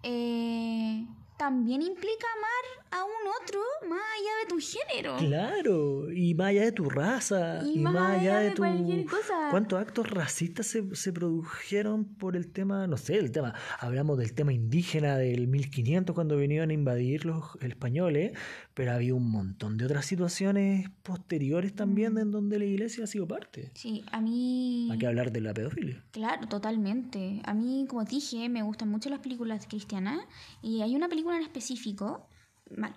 eh, también implica amar a un otro más allá de tu género. Claro, y más allá de tu raza, Y y, más más allá de de tu... cualquier cosa. ¿Cuántos actos racistas se, se produjeron por el tema, no sé, el tema, hablamos del tema indígena del 1500 cuando vinieron a invadir los españoles, pero había un montón de otras situaciones posteriores también Mm. en donde la iglesia ha sido parte. Sí, a mí... Hay que hablar de la pedofilia. Claro, totalmente. A mí, como te dije, me gustan mucho las películas cristianas y hay una película en específico,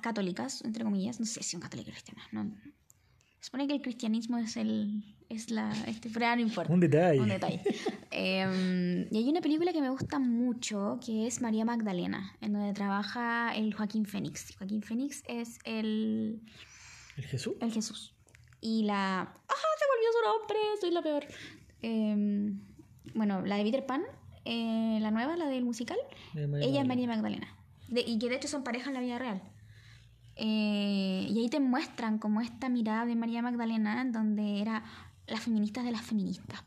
católicas, entre comillas, no sé si son católicas cristianas, no. Se supone que el cristianismo es el es la este pero no importa. Un detalle. Un detalle. Em, y hay una película que me gusta mucho que es María Magdalena, en donde trabaja el Joaquín Fénix. Joaquín Fénix es el ¿El Jesús? el Jesús. Y la... ¡Ah! Se volvió su nombre, soy la peor. Em, bueno, la de Peter Pan, eh, la nueva, la del musical, De ella es Magdalena. María Magdalena. De- y que de hecho son pareja en la vida real. Eh, y ahí te muestran como esta mirada de María Magdalena, donde era las feministas de las feministas,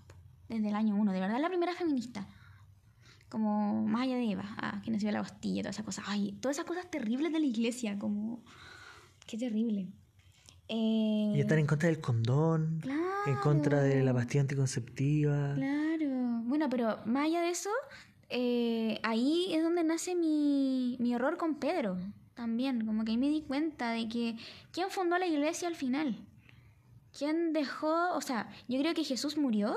desde el año uno. De verdad, la primera feminista. Como más allá de Eva, ah, que nació en la Bastilla, todas esas cosas. Ay, todas esas cosas terribles de la iglesia, como. Qué terrible. Eh, Y están en contra del condón, en contra de la pastilla anticonceptiva. Claro. Bueno, pero más allá de eso, eh, ahí es donde nace mi, mi error con Pedro. También, como que ahí me di cuenta de que quién fundó la iglesia al final. ¿Quién dejó? O sea, yo creo que Jesús murió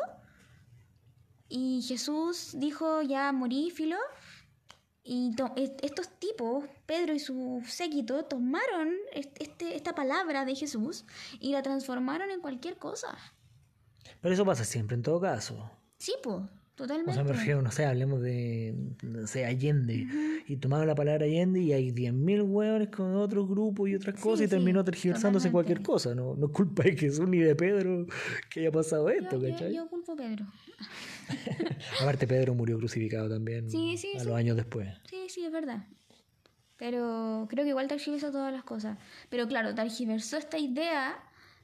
y Jesús dijo, ya morí, filo. Y to- est- estos tipos, Pedro y su séquito, tomaron est- este, esta palabra de Jesús y la transformaron en cualquier cosa. Pero eso pasa siempre, en todo caso. Sí, pues, totalmente. O sea, me refiero, no sé, hablemos de, no sé, Allende. Y tomaron la palabra Allende y hay 10.000 hueones con otros grupos y otras Sí, cosas y sí, terminó tergiversándose totalmente. cualquier cosa. No, no es culpa de Jesús ni de Pedro que haya pasado esto, yo, yo, ¿cachai? yo culpo a Pedro. Aparte, Pedro murió crucificado también Sí, sí, a los años después. Sí, sí, es verdad. Pero creo que igual tergiversó todas las cosas. Pero claro, tergiversó esta idea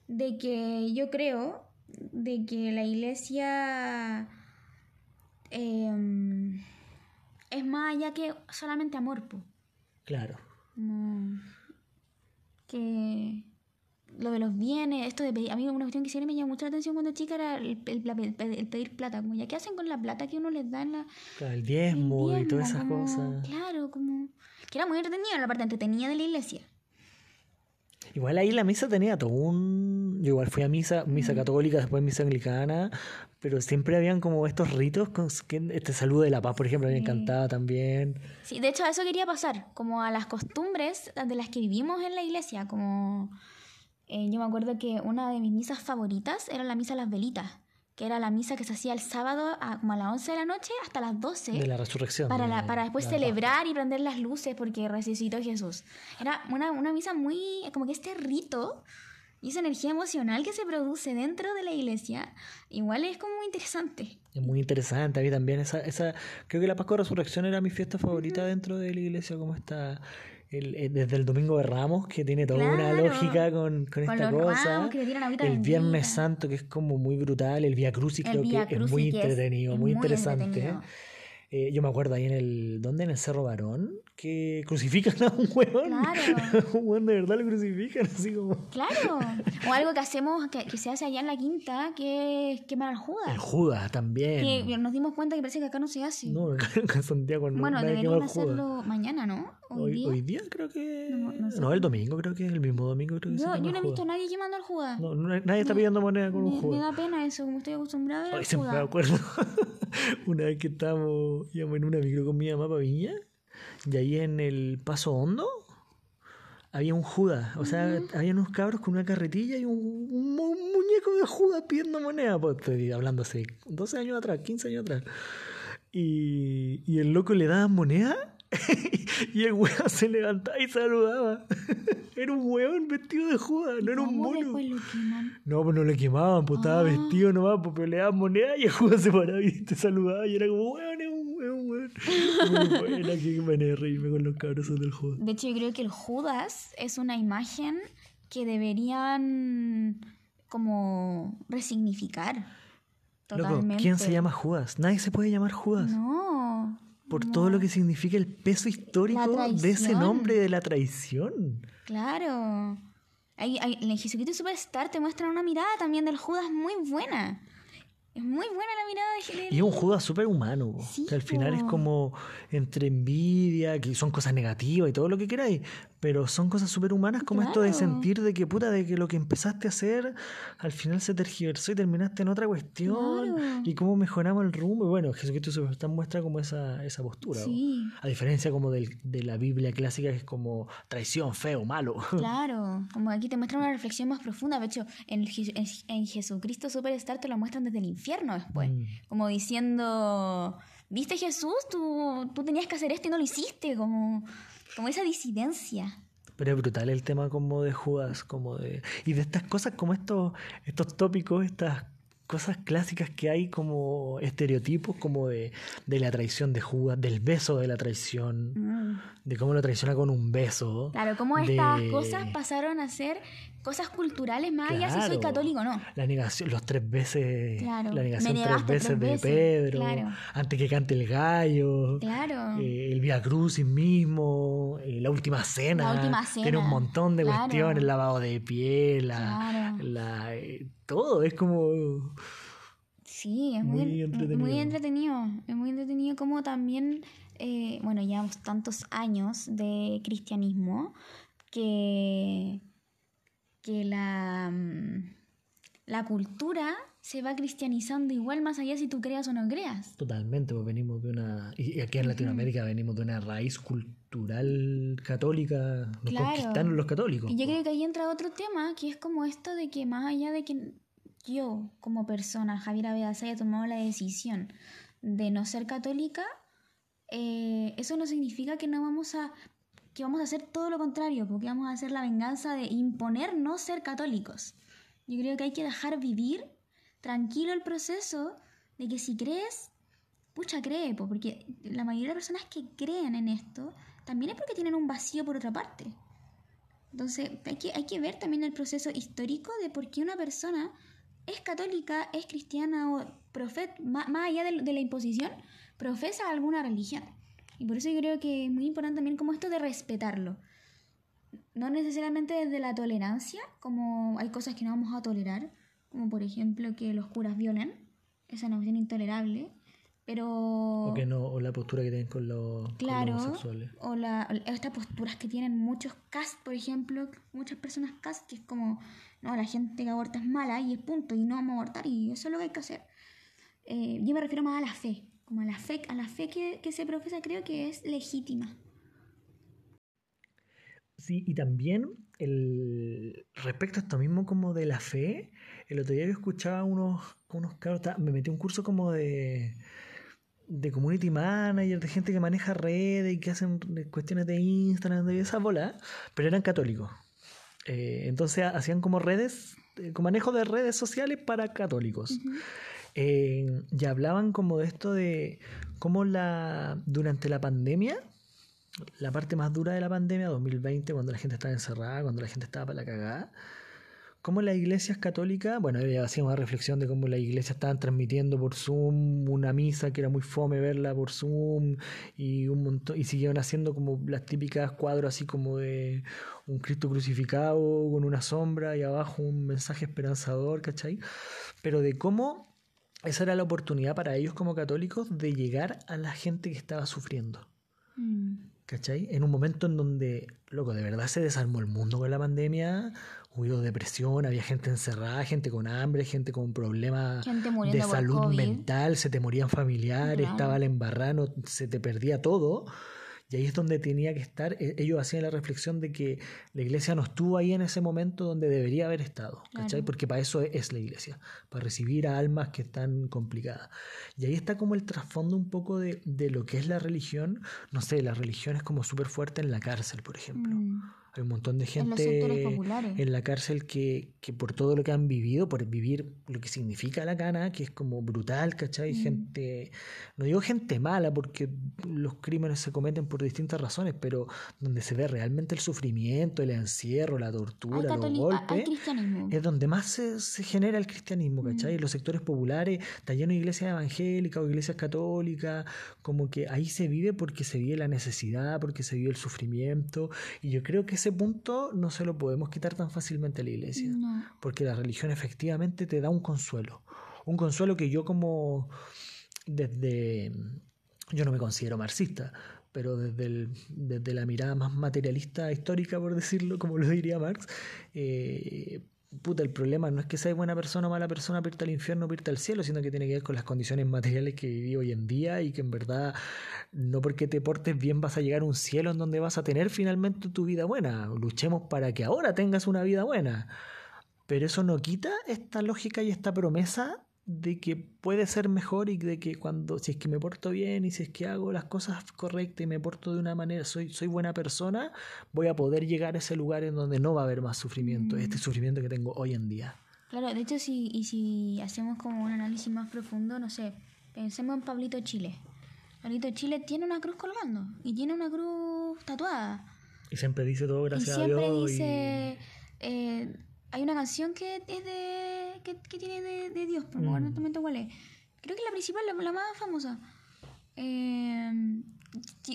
de que yo creo de que la iglesia em, es más allá que solamente amor, po. Claro. Como que lo de los bienes, esto de pedir, a mí una cuestión que siempre me llamó mucho la atención cuando chica era el, el- la- el pedir plata, como ya qué hacen con la plata que uno les da en la, Claro, el diezmo y todas esas como- cosas. Claro, como que era muy entretenida la parte entretenida de la iglesia. Igual ahí la misa tenía todo un... Yo igual fui a misa, misa católica, después misa anglicana, pero siempre habían como estos ritos, con este saludo de la paz, por ejemplo, a mí me encantaba también. Sí, de hecho a eso quería pasar, como a las costumbres de las que vivimos en la iglesia, como eh, yo me acuerdo que una de mis misas favoritas era la misa de las velitas, que era la misa que se hacía el sábado a, como a las 11 de la noche hasta las 12. De la resurrección. Para, la, para después la celebrar y prender las luces porque resucitó Jesús. Era una, una misa muy, como que este rito y esa energía emocional que se produce dentro de la iglesia, igual es como muy interesante. Es muy interesante, a mí también esa, esa, creo que la Pascua de Resurrección era mi fiesta favorita dentro de la iglesia, como está el, el- desde el Domingo de Ramos, que tiene toda una Claro. lógica con, con Con esta cosa, ramos que tiran el Viernes. Santo, que es como muy brutal, el Via Crucis creo que es muy entretenido, es muy, interesante. entretenido. Eh, yo me acuerdo ahí en el, ¿dónde? En el Cerro Barón, que crucifican a un hueón, Claro. un hueón de verdad lo crucifican, así como... Claro. O algo que hacemos, que, que se hace allá en la quinta, que es quemar al Judas. El Judas también. Que nos dimos cuenta que parece que acá no se hace. No, acá en Santiago no, bueno, deberían hacerlo mañana, ¿no? Hoy, Hoy, día. hoy día creo que. No, No, no sé. el domingo creo que es el mismo domingo. Creo que se yo, no he el visto a nadie quemando al Judas. No, no- nadie está pidiendo moneda con un me, me da pena eso, como estoy acostumbrada al siempre me acuerdo una vez que estábamos, íbamos en una micro con mi mamá para Viña y ahí en el Paso Hondo había un Judas. O sea, había unos cabros con una carretilla y un, un mu- un muñeco de Judas pidiendo moneda. Pues estoy hablando hace 12 años atrás, 15 años atrás. Y, y el loco le daba moneda y el weón se levantaba y saludaba. Era un weón vestido de Judas, no era un ¿Cómo mono. lo? No, pues no le quemaban, pues estaba Ah. vestido nomás, pues pero le daban moneda y el Judas se paraba y te saludaba y era como, weón, es un weón, weón. Buena, qué manera de reírme con los cabros del Judas. De hecho, yo creo que el Judas es una imagen que deberían como resignificar. Loco, Totalmente. ¿quién se llama Judas? Nadie se puede llamar Judas. No. Por todo lo que significa el peso histórico de ese nombre de la traición. Claro. Hay, hay- en el Jesucristo Superstar te muestran una mirada también del Judas muy buena. Es muy buena la mirada de Y es un Judas súper humano, Sí, que al final es como entre envidia, que son cosas negativas y todo lo que queráis, pero son cosas súper humanas como esto de sentir de que puta, de que lo que empezaste a hacer al final se tergiversó y terminaste en otra cuestión Claro. y cómo mejoramos el rumbo. Y bueno, Jesucristo Superstar muestra como esa, esa postura. Sí. A diferencia como del- de la Biblia clásica que es como traición, feo, malo. Claro, como aquí te muestran una reflexión más profunda. De hecho, en, en, en Jesucristo Superstar te lo muestran desde el infierno después. Mm. Como diciendo, ¿viste Jesús? Tú, tú tenías que hacer esto y no lo hiciste. Como, como esa disidencia. Pero es brutal el tema como de Judas, como de... Y de estas cosas como estos, estos tópicos, estas cosas clásicas que hay como estereotipos como de, de la traición de Judas, del beso de la traición, Mm. de cómo lo traiciona con un beso. Claro, cómo de- estas cosas pasaron a ser cosas culturales más allá si soy católico o no. La negación, los tres veces, Claro. la negación tres veces tres de Pedro, claro. antes que cante el gallo. Claro. Eh, el Via Crucis mismo, eh, la última cena. La última Tiene un cena, montón de cuestiones, lavado de piel, la, Claro. la- eh, todo, es como... Sí, es Muy muy, entretenido. muy entretenido. Es muy entretenido como también, eh, bueno, llevamos tantos años de cristianismo que, que la, mm, la cultura se va cristianizando igual más allá si tú creas o no creas. Totalmente, pues venimos de una... Y aquí en Latinoamérica venimos de una raíz cultural católica, nos Claro. conquistaron los católicos. Y yo creo que ahí entra otro tema, que es como esto de que más allá de que yo, como persona, Javiera Beas, haya tomado la decisión de no ser católica, eh, eso no significa que no vamos a que vamos a hacer todo lo contrario, porque vamos a hacer la venganza de imponer no ser católicos. Yo creo que hay que dejar vivir tranquilo el proceso de que si crees, pucha cree, po, porque la mayoría de personas que creen en esto también es porque tienen un vacío por otra parte. Entonces, hay que, hay que ver también el proceso histórico de por qué una persona es católica, es cristiana o profeta, más, más allá de, de la imposición, profesa alguna religión. Y por eso yo creo que es muy importante también como esto de respetarlo. No necesariamente desde la tolerancia, como hay cosas que no vamos a tolerar, como por ejemplo que los curas violen, esa es una cuestión intolerable, pero... O, que no, o la postura que tienen con los, con los Claro, homosexuales. o la, estas posturas que tienen muchos cast, por ejemplo, muchas personas cast, que es como, no, la gente que aborta es mala y es punto, y no vamos a abortar, y eso es lo que hay que hacer. Eh, yo me refiero más a la fe, como a la fe, a la fe que, que se profesa, creo que es legítima. Sí, y también el, respecto a esto mismo como de la fe, el otro día yo escuchaba unos, unos cabros, ta- me metí un curso como de, de community manager, de gente que maneja redes y que hacen cuestiones de Instagram y esa bola, pero eran católicos. Eh, entonces ha- hacían como redes, eh, como manejo de redes sociales para católicos. Eh, y hablaban como de esto de cómo la, durante la pandemia, la parte más dura de la pandemia, 2020, cuando la gente estaba encerrada, cuando la gente estaba para la cagada, cómo las iglesias católicas, bueno, ella hacía una reflexión de cómo las iglesias estaban transmitiendo por Zoom una misa que era muy fome verla por Zoom y un montón, y siguieron haciendo como las típicas cuadros así como de un Cristo crucificado con una sombra y abajo un mensaje esperanzador, ¿cachai? Pero de cómo esa era la oportunidad para ellos como católicos de llegar a la gente que estaba sufriendo. Mm. ¿Cachai? En un momento en donde, loco, de verdad se desarmó el mundo con la pandemia, hubo depresión, había gente encerrada, gente con hambre, gente con problemas de salud mental, se te morían familiares, Claro. estaba el embarrano, se te perdía todo. Y ahí es donde tenía que estar. E- Ellos hacían la reflexión de que la iglesia no estuvo ahí en ese momento donde debería haber estado, ¿cachai? Claro. Porque para eso es la iglesia, para recibir a almas que están complicadas. Y ahí está como el trasfondo un poco de, de lo que es la religión. No sé, la religión es como súper fuerte en la cárcel, por ejemplo. Mm. Hay un montón de gente en la cárcel que, que por todo lo que han vivido, por vivir lo que significa la cana, que es como brutal, ¿cachai? Mm. Gente, no digo gente mala porque los crímenes se cometen por distintas razones, pero donde se ve realmente el sufrimiento, el encierro, la tortura, los golpes, es donde más se, se genera el cristianismo, ¿cachai? Mm. Los sectores populares está lleno de iglesias evangélicas o iglesias católicas, como que ahí se vive porque se vive la necesidad, porque se vive el sufrimiento, y yo creo que ese punto no se lo podemos quitar tan fácilmente a la iglesia, No. porque la religión efectivamente te da un consuelo, un consuelo que yo como desde, yo no me considero marxista, pero desde, el- desde la mirada más materialista histórica, por decirlo, como lo diría Marx, eh, puta, el problema no es que seas buena persona o mala persona, irte al infierno o al cielo, sino que tiene que ver con las condiciones materiales que viví hoy en día y que en verdad no porque te portes bien vas a llegar a un cielo en donde vas a tener finalmente tu vida buena. Luchemos para que ahora tengas una vida buena. Pero eso no quita esta lógica y esta promesa de que puede ser mejor y de que cuando, si es que me porto bien y si es que hago las cosas correctas y me porto de una manera, soy, soy buena persona, voy a poder llegar a ese lugar en donde no va a haber más sufrimiento, Mm. este sufrimiento que tengo hoy en día. Claro, de hecho, si, y si hacemos como un análisis más profundo, no sé, pensemos en Pablito Chile. Pablito Chile tiene una cruz colgando y tiene una cruz tatuada. Y siempre dice todo y gracias a siempre Dios. y- dice. eh, hay una canción que es de. que, que tiene de, de Dios, no Mm. recuerdo exactamente cuál es. Creo que la principal, la, la más famosa. Eh,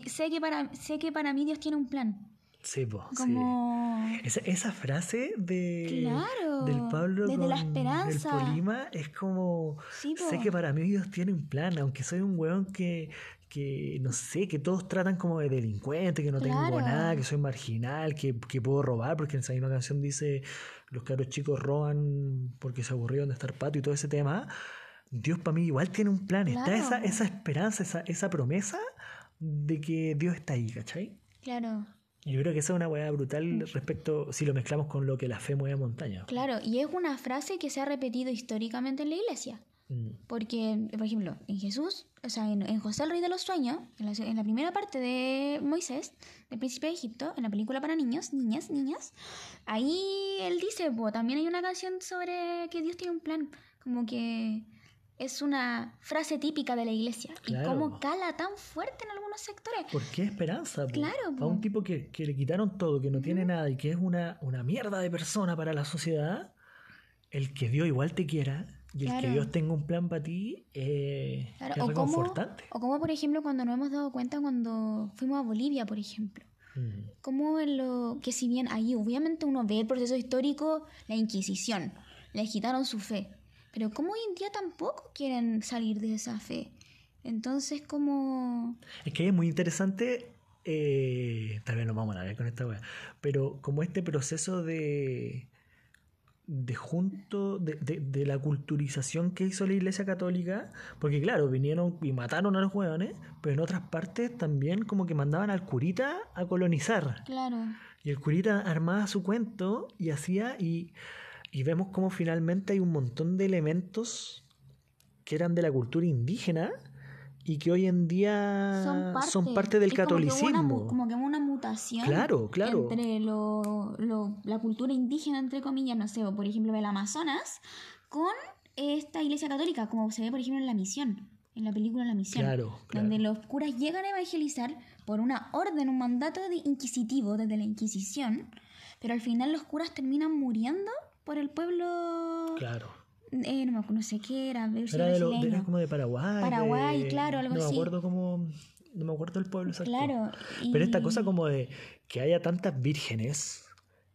sé, que para, sé que para mí Dios tiene un plan. Sí, po, sí. Como. Esa, esa frase de Claro, del Pablo desde la con esperanza. el Polima es como Sí, sé que para mí Dios tiene un plan, aunque soy un weón que, que no sé, que todos tratan como de delincuente, que no tengo nada, que soy marginal, que, que puedo robar, porque en esa misma canción dice los caros chicos roban porque se aburrieron de estar pato y todo ese tema. Dios para mí igual tiene un plan, está esa, esa esperanza, esa, esa promesa de que Dios está ahí, ¿cachai? Claro. Yo creo que esa es una weá brutal respecto, si lo mezclamos con lo que la fe mueve montaña. Claro, y es una frase que se ha repetido históricamente en la iglesia. Mm. Porque, por ejemplo, en Jesús, o sea, en, en José el Rey de los Sueños, en la, en la primera parte de Moisés, del Príncipe de Egipto, en la película para niños, niñas, niñas, ahí él dice, pues, también hay una canción sobre que Dios tiene un plan, como que es una frase típica de la iglesia. Claro. Y cómo cala tan fuerte en algunos sectores. ¿Por qué esperanza? po? Claro, A un tipo que, que le quitaron todo, que no tiene nada y que es una, una mierda de persona para la sociedad, el que Dios igual te quiera y el que. Dios tenga un plan para ti eh, Claro, es o como, reconfortante. o como, por ejemplo, cuando nos hemos dado cuenta cuando fuimos a Bolivia, por ejemplo. Mm. como en lo que si bien ahí obviamente uno ve el proceso histórico, la Inquisición, les quitaron su fe, pero como hoy en día tampoco quieren salir de esa fe. Entonces como... Es que es muy interesante, eh, tal vez nos vamos a ver con esta weá, pero como este proceso de de junto de, de- de la culturización que hizo la Iglesia Católica, porque claro, vinieron y mataron a los hueones, pero en otras partes también como que mandaban al curita a colonizar. Claro. Y el curita armaba su cuento y hacía, y, y vemos como finalmente hay un montón de elementos que eran de la cultura indígena y que hoy en día Son parte, del Es como que hubo catolicismo. una Como que hubo una mutación. Claro, claro. Entre lo, lo- la cultura indígena, entre comillas, no sé, o por ejemplo, el Amazonas, con esta iglesia católica, como se ve, por ejemplo, en La Misión, en la película La Misión. Claro, claro. Donde los curas llegan a evangelizar por una orden, un mandato de inquisitivo desde la Inquisición, pero al final los curas terminan muriendo por el pueblo. Claro. Eh, no, no sé qué era, Era, de lo- era como de Paraguay. Paraguay, de- claro, algo no así. me acuerdo cómo. No me acuerdo el pueblo exacto. Claro. Pero esta cosa como de que haya tantas vírgenes.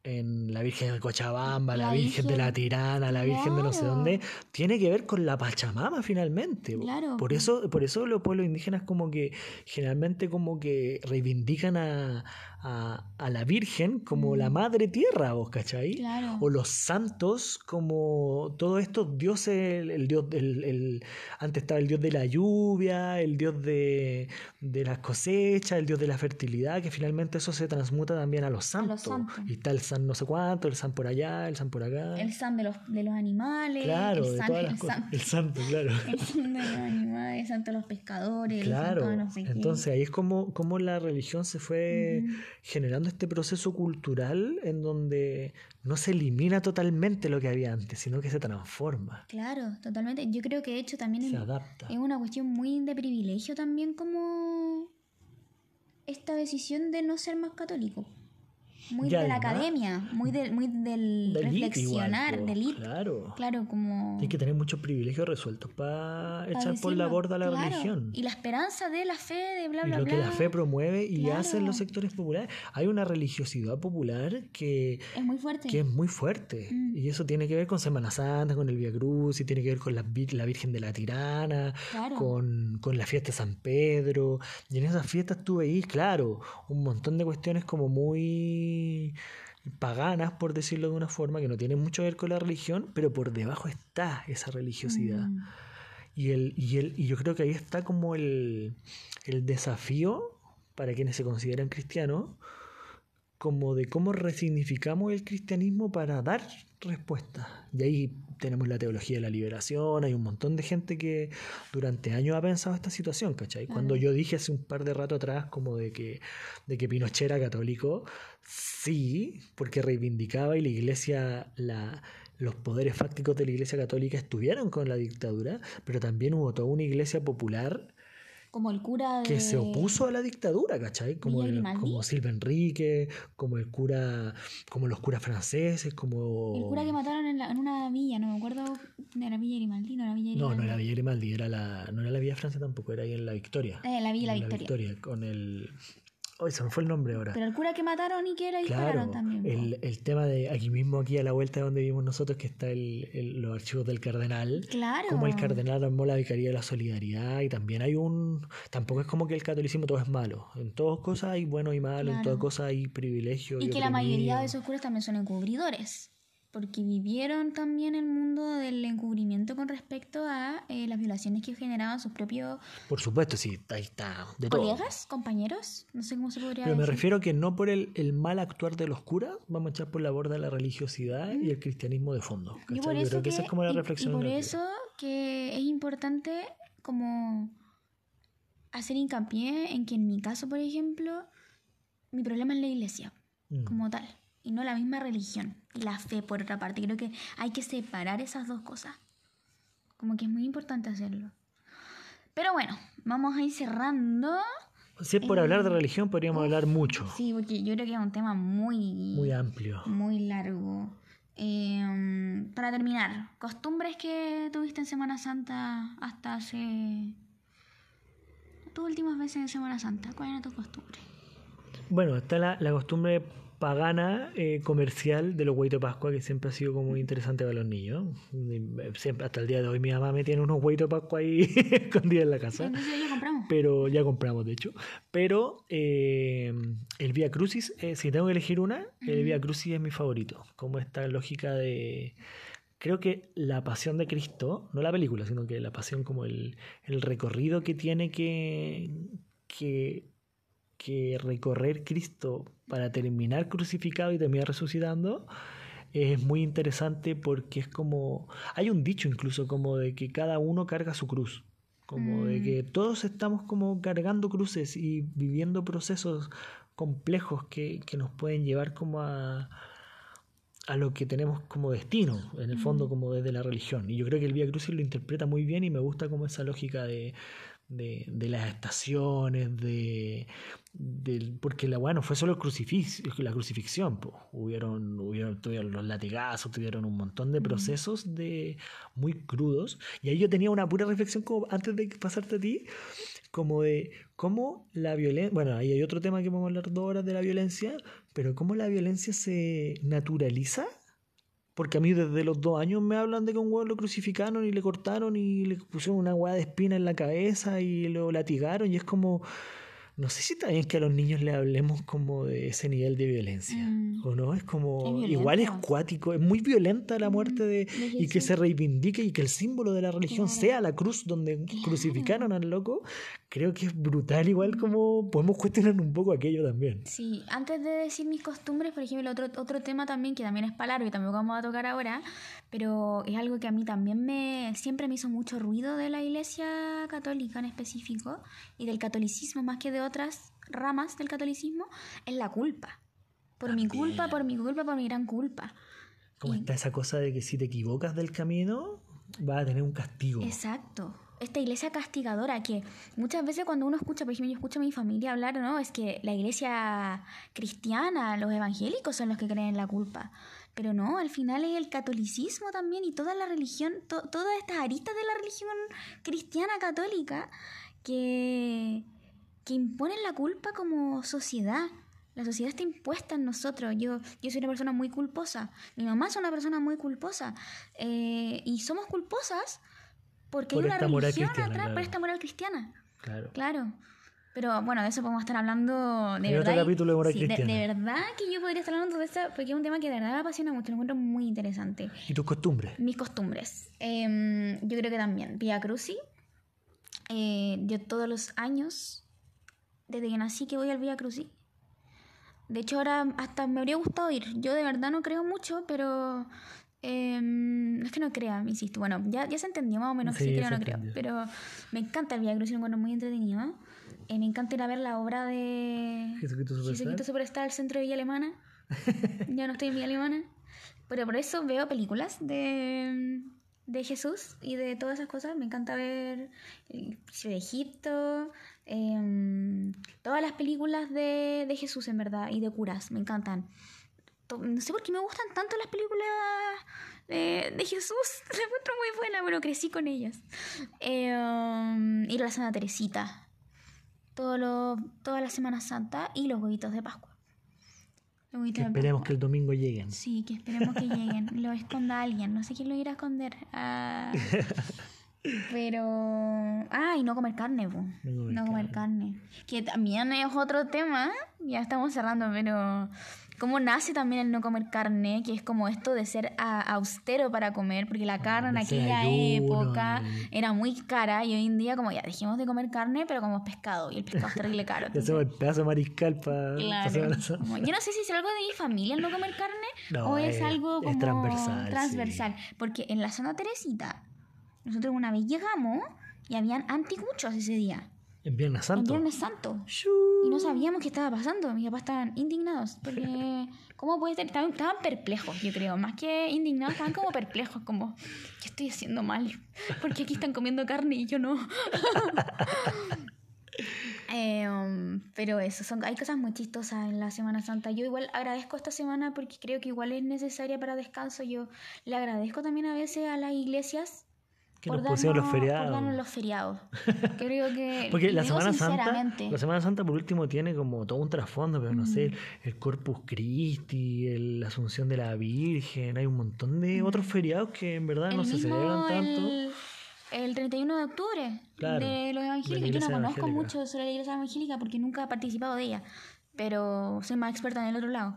En la Virgen de Cochabamba, la, La Virgen de la Tirana, la Virgen de no sé dónde, tiene que ver con la Pachamama finalmente. Claro, Por po. eso, por eso los pueblos indígenas como que generalmente como que reivindican a, a, a la Virgen como la madre tierra, ¿vos cachai? Mm. Claro. O los santos como todos estos dioses, el, el dios del, el- antes estaba el dios de la lluvia, el dios de, de las cosechas, el dios de la fertilidad, que finalmente eso se transmuta también a los A santos. los santos. Y está el san no sé cuánto, el san por allá, el san por acá. El san de los, de los animales. claro, el de san, todas el cosas. san- El santo, claro. el san de los animales, el santo de los pescadores, Claro, el santo de no sé qué. entonces ahí es como, como la religión se fue. Generando este proceso cultural en donde no se elimina totalmente lo que había antes, sino que se transforma, Claro, totalmente. Yo creo que de hecho también se es, adapta. es una cuestión muy de privilegio también como esta decisión de no ser más católico. Muy Y de la además- academia, muy, de, muy del De elite igual, reflexionar, po, del elite. Claro. Claro, como... Hay que tener muchos privilegios resueltos para para echar por la decirlo, borda la claro. religión. Y la esperanza de la fe, de bla, Y bla, lo bla. que la fe promueve y Claro. hacen los sectores populares. Hay una religiosidad popular que, es muy fuerte. que es muy fuerte. Mm. Y eso tiene que ver con Semana Santa, con el Via Cruz, y tiene que ver con la, la Virgen de la Tirana, Claro. con, con la fiesta de San Pedro. Y en esas fiestas tú veís, claro, un montón de cuestiones como muy paganas, por decirlo de una forma, que no tienen mucho que ver con la religión, pero por debajo está esa religiosidad. Mm. Y, el, y, el, y yo creo que ahí está como el, el desafío para quienes se consideran cristianos, como de cómo resignificamos el cristianismo para dar respuestas. Y ahí tenemos la teología de la liberación, hay un montón de gente que durante años ha pensado esta situación, ¿cachai? Cuando yo dije hace un par de rato atrás como de que, de que Pinochet era católico, sí, porque reivindicaba y la iglesia, la, los poderes fácticos de la iglesia católica estuvieron con la dictadura, pero también hubo toda una iglesia popular Como el cura de... que se opuso a la dictadura, ¿cachai? Como, el, como Silva Enrique, como el cura, como los curas franceses, como... El cura que mataron en, la- en una villa, no me acuerdo. ¿Era Villa Grimaldi? No, era Villa No, Grimaldi. no era Villa Grimaldi, era la, no era la Villa Francia tampoco, era ahí en la Victoria. Eh, la Villa La En Victoria. con el... Hoy se me fue el nombre ahora. Pero el cura que mataron y que Claro, dispararon también. po. el, el tema de aquí mismo, aquí a la vuelta de donde vivimos nosotros, que está el, el- los archivos del cardenal. Claro. Como el cardenal armó la Vicaría de la Solidaridad y también hay un... Tampoco es como que el catolicismo todo es malo. En todas cosas hay bueno y malo, en Claro. todas cosas hay privilegio. Y que la mayoría de esos curas también son encubridores. Porque vivieron también el mundo del encubrimiento con respecto a eh, las violaciones que generaban sus propios Por supuesto, sí, ahí está, de todo. colegas, compañeros. No sé cómo se podría Pero me refiero que no por el, el mal actuar de los curas, vamos a echar por la borda la religiosidad y el cristianismo de fondo. Yo ¿cachai? por Yo eso creo que, que, esa es como la y- reflexión. y por eso que es importante como hacer hincapié en que en mi caso, por ejemplo, mi problema es la iglesia Mm. como tal y no la misma religión y la fe por otra parte. Creo que hay que separar esas dos cosas. Como que es muy importante hacerlo. Pero bueno, vamos a ir cerrando. Si es por hablar de religión, podríamos hablar mucho, Sí, porque yo creo que es un tema muy, muy amplio. muy largo. Eh, para terminar, costumbres que tuviste en Semana Santa hasta hace... Tus últimas veces en Semana Santa, ¿cuál era tu costumbre? Bueno, está la, la costumbre pagana eh, comercial de los hueitos de Pascua que siempre ha sido como muy interesante para los niños. Siempre, hasta el día de hoy mi mamá me tiene unos hueitos de Pascua ahí escondidos en la casa. Entonces ya compramos. Pero ya compramos, de hecho. Pero eh, el Via Crucis, eh, si tengo que elegir una, el Via Crucis es mi favorito. Como esta lógica de creo que la pasión de Cristo, no la película, sino que la pasión como el, el recorrido que tiene que, que, que, recorrer Cristo para terminar crucificado y terminar resucitando, es muy interesante porque es como, hay un dicho incluso como de que cada uno carga su cruz. Como de que todos estamos como cargando cruces y viviendo procesos complejos que, que nos pueden llevar como a, a lo que tenemos como destino, en el fondo como desde la religión. Y yo creo que el Vía Crucis lo interpreta muy bien y me gusta como esa lógica de, de, de las estaciones, de, de, porque la bueno fue solo el crucifix, la crucifixión, pues. hubieron, hubieron tuvieron los latigazos, tuvieron un montón de procesos de muy crudos. Y ahí yo tenía una pura reflexión como antes de pasarte a ti, como de cómo la violencia, bueno, ahí hay otro tema que vamos a hablar dos horas de la violencia, pero cómo la violencia se naturaliza. Porque a mí desde los dos años me hablan de que un huevo lo crucificaron y le cortaron y le pusieron una hueá de espina en la cabeza y lo latigaron y es como no sé si está bien que a los niños le hablemos como de ese nivel de violencia, Mm. ¿o no? Es como, Es igual es cuático, es muy violenta la muerte de, de y que se reivindique y que el símbolo de la religión Claro. sea la cruz donde Claro. crucificaron al loco, creo que es brutal igual como podemos cuestionar un poco aquello también. Sí, antes de decir mis costumbres, por ejemplo, otro, otro tema también que también es para largo y tampoco vamos a tocar ahora, pero es algo que a mí también me siempre me hizo mucho ruido de la iglesia católica en específico y del catolicismo más que de otras ramas del catolicismo, es la culpa. Por mi También. culpa, por mi culpa, por mi gran culpa. Como Y- está esa cosa de que si te equivocas del camino, vas a tener un castigo. Exacto. Esta iglesia castigadora que muchas veces cuando uno escucha, por ejemplo, yo escucho a mi familia hablar, ¿no? Es que la iglesia cristiana, los evangélicos son los que creen en la culpa. Pero no, al final es el catolicismo también y toda la religión, to- todas estas aristas de la religión cristiana católica que, que imponen la culpa como sociedad. La sociedad está impuesta en nosotros. Yo, yo soy una persona muy culposa. Mi mamá es una persona muy culposa. Eh, y somos culposas porque Por hay una religión atrás, por claro. esta moral cristiana. Claro. Claro. Pero bueno, de eso podemos estar hablando de Hay otro verdad. y- capítulo de moral sí, de, cristiana. de verdad que yo podría estar hablando de eso porque es un tema que de verdad me apasiona mucho, lo encuentro muy interesante. ¿Y tus costumbres? Mis costumbres. Em, yo creo que también. Via Cruci. Eh, yo todos los años, desde que nací, que voy al Via Cruci. De hecho, ahora hasta me habría gustado ir. Yo de verdad no creo mucho, pero. no es que no crea, insisto. Bueno, ya, ya se entendió más o menos que Sí, creo o no creo. Pero me encanta el Via Crucis, lo muy entretenido. Eh, me encanta ir a ver la obra de Jesucristo Superstar. Jesucristo Superstar al centro de Villa Alemana. ya no estoy en Villa Alemana. Pero por eso veo películas de, de Jesús y de todas esas cosas. Me encanta ver el Príncipe de Egipto, em, todas las películas de, de Jesús, en verdad, y de curas. Me encantan. No sé por qué me gustan tanto las películas de, de Jesús. Las encuentro muy buenas, pero crecí con ellas. Ir a la Santa Teresita. Todo lo, toda la Semana Santa y los huevitos de Pascua. Los huevitos Que de esperemos Pascua. que el domingo lleguen. Sí, que esperemos que lleguen. lo esconda alguien. No sé quién lo irá a esconder. Ah, pero. Ah, y no comer carne, po. No comer No comer carne. Que también es otro tema. Ya estamos cerrando, pero. ¿Cómo nace también el no comer carne? Que es como esto de ser a- austero para comer, porque la carne en aquella ayuno época y- era muy cara y hoy en día, como ya dejemos de comer carne, pero comemos pescado y el pescado es terrible caro. Ya hacemos el pedazo mariscal para Claro. Como- Yo no sé si es algo de mi familia el no comer carne No, o es, es- algo es como transversal, sí. transversal. Porque en la zona Teresita, nosotros una vez llegamos y habían anticuchos ese día, En Viernes en Santo. Viernes Santo. Y no sabíamos qué estaba pasando. Mis papás estaban indignados. Porque, ¿cómo puede ser? Estaban, estaban perplejos, yo creo. Más que indignados, estaban como perplejos. Como, ¿qué estoy haciendo mal? Porque aquí están comiendo carne y yo no. Eh, um, pero eso, son, hay cosas muy chistosas en la Semana Santa. Yo igual agradezco esta semana porque creo que igual es necesaria para descanso. Yo le agradezco también a veces a las iglesias Que nos pusieron los feriados. Por los feriados. Creo que. Porque la Semana Santa, la Semana Santa por último tiene como todo un trasfondo, pero no sé, Mm. el Corpus Christi, el- la Asunción de la Virgen, hay un montón de otros feriados que en verdad no Mm. se celebran tanto. El, el 31 de octubre Claro, de los de evangélicos. Yo no conozco mucho sobre la iglesia evangélica porque nunca he participado de ella. Pero soy más experta en el otro lado.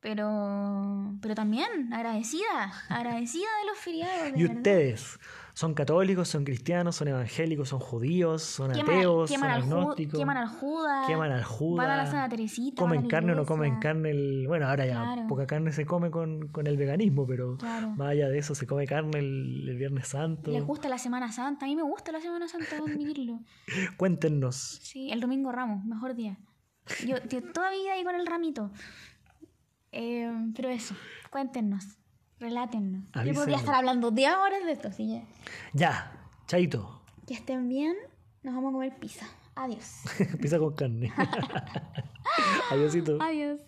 Pero, pero también agradecida, agradecida de los feriados. De Y verdad. ustedes son católicos, son cristianos, son evangélicos, son judíos, son Queman, ateos, queman son agnósticos, queman al Judas. queman al Judas, Van a la Santa Teresita. comen carne o no comen carne. El, bueno, ahora ya Claro. poca carne se come con, con el veganismo, pero Claro. más allá de eso se come carne el, el Viernes Santo. Les gusta la Semana Santa. A mí me gusta la Semana Santa, admitirlo. Cuéntenos. Sí, el domingo Ramos, mejor día. Yo, yo todavía ahí con el ramito. Eh, pero eso, cuéntenos, relátennos. Yo podría estar hablando de horas de esto, así que Ya, chaito. que estén bien. Nos vamos a comer pizza. Adiós. Pizza con carne. Adiósito. Adiós.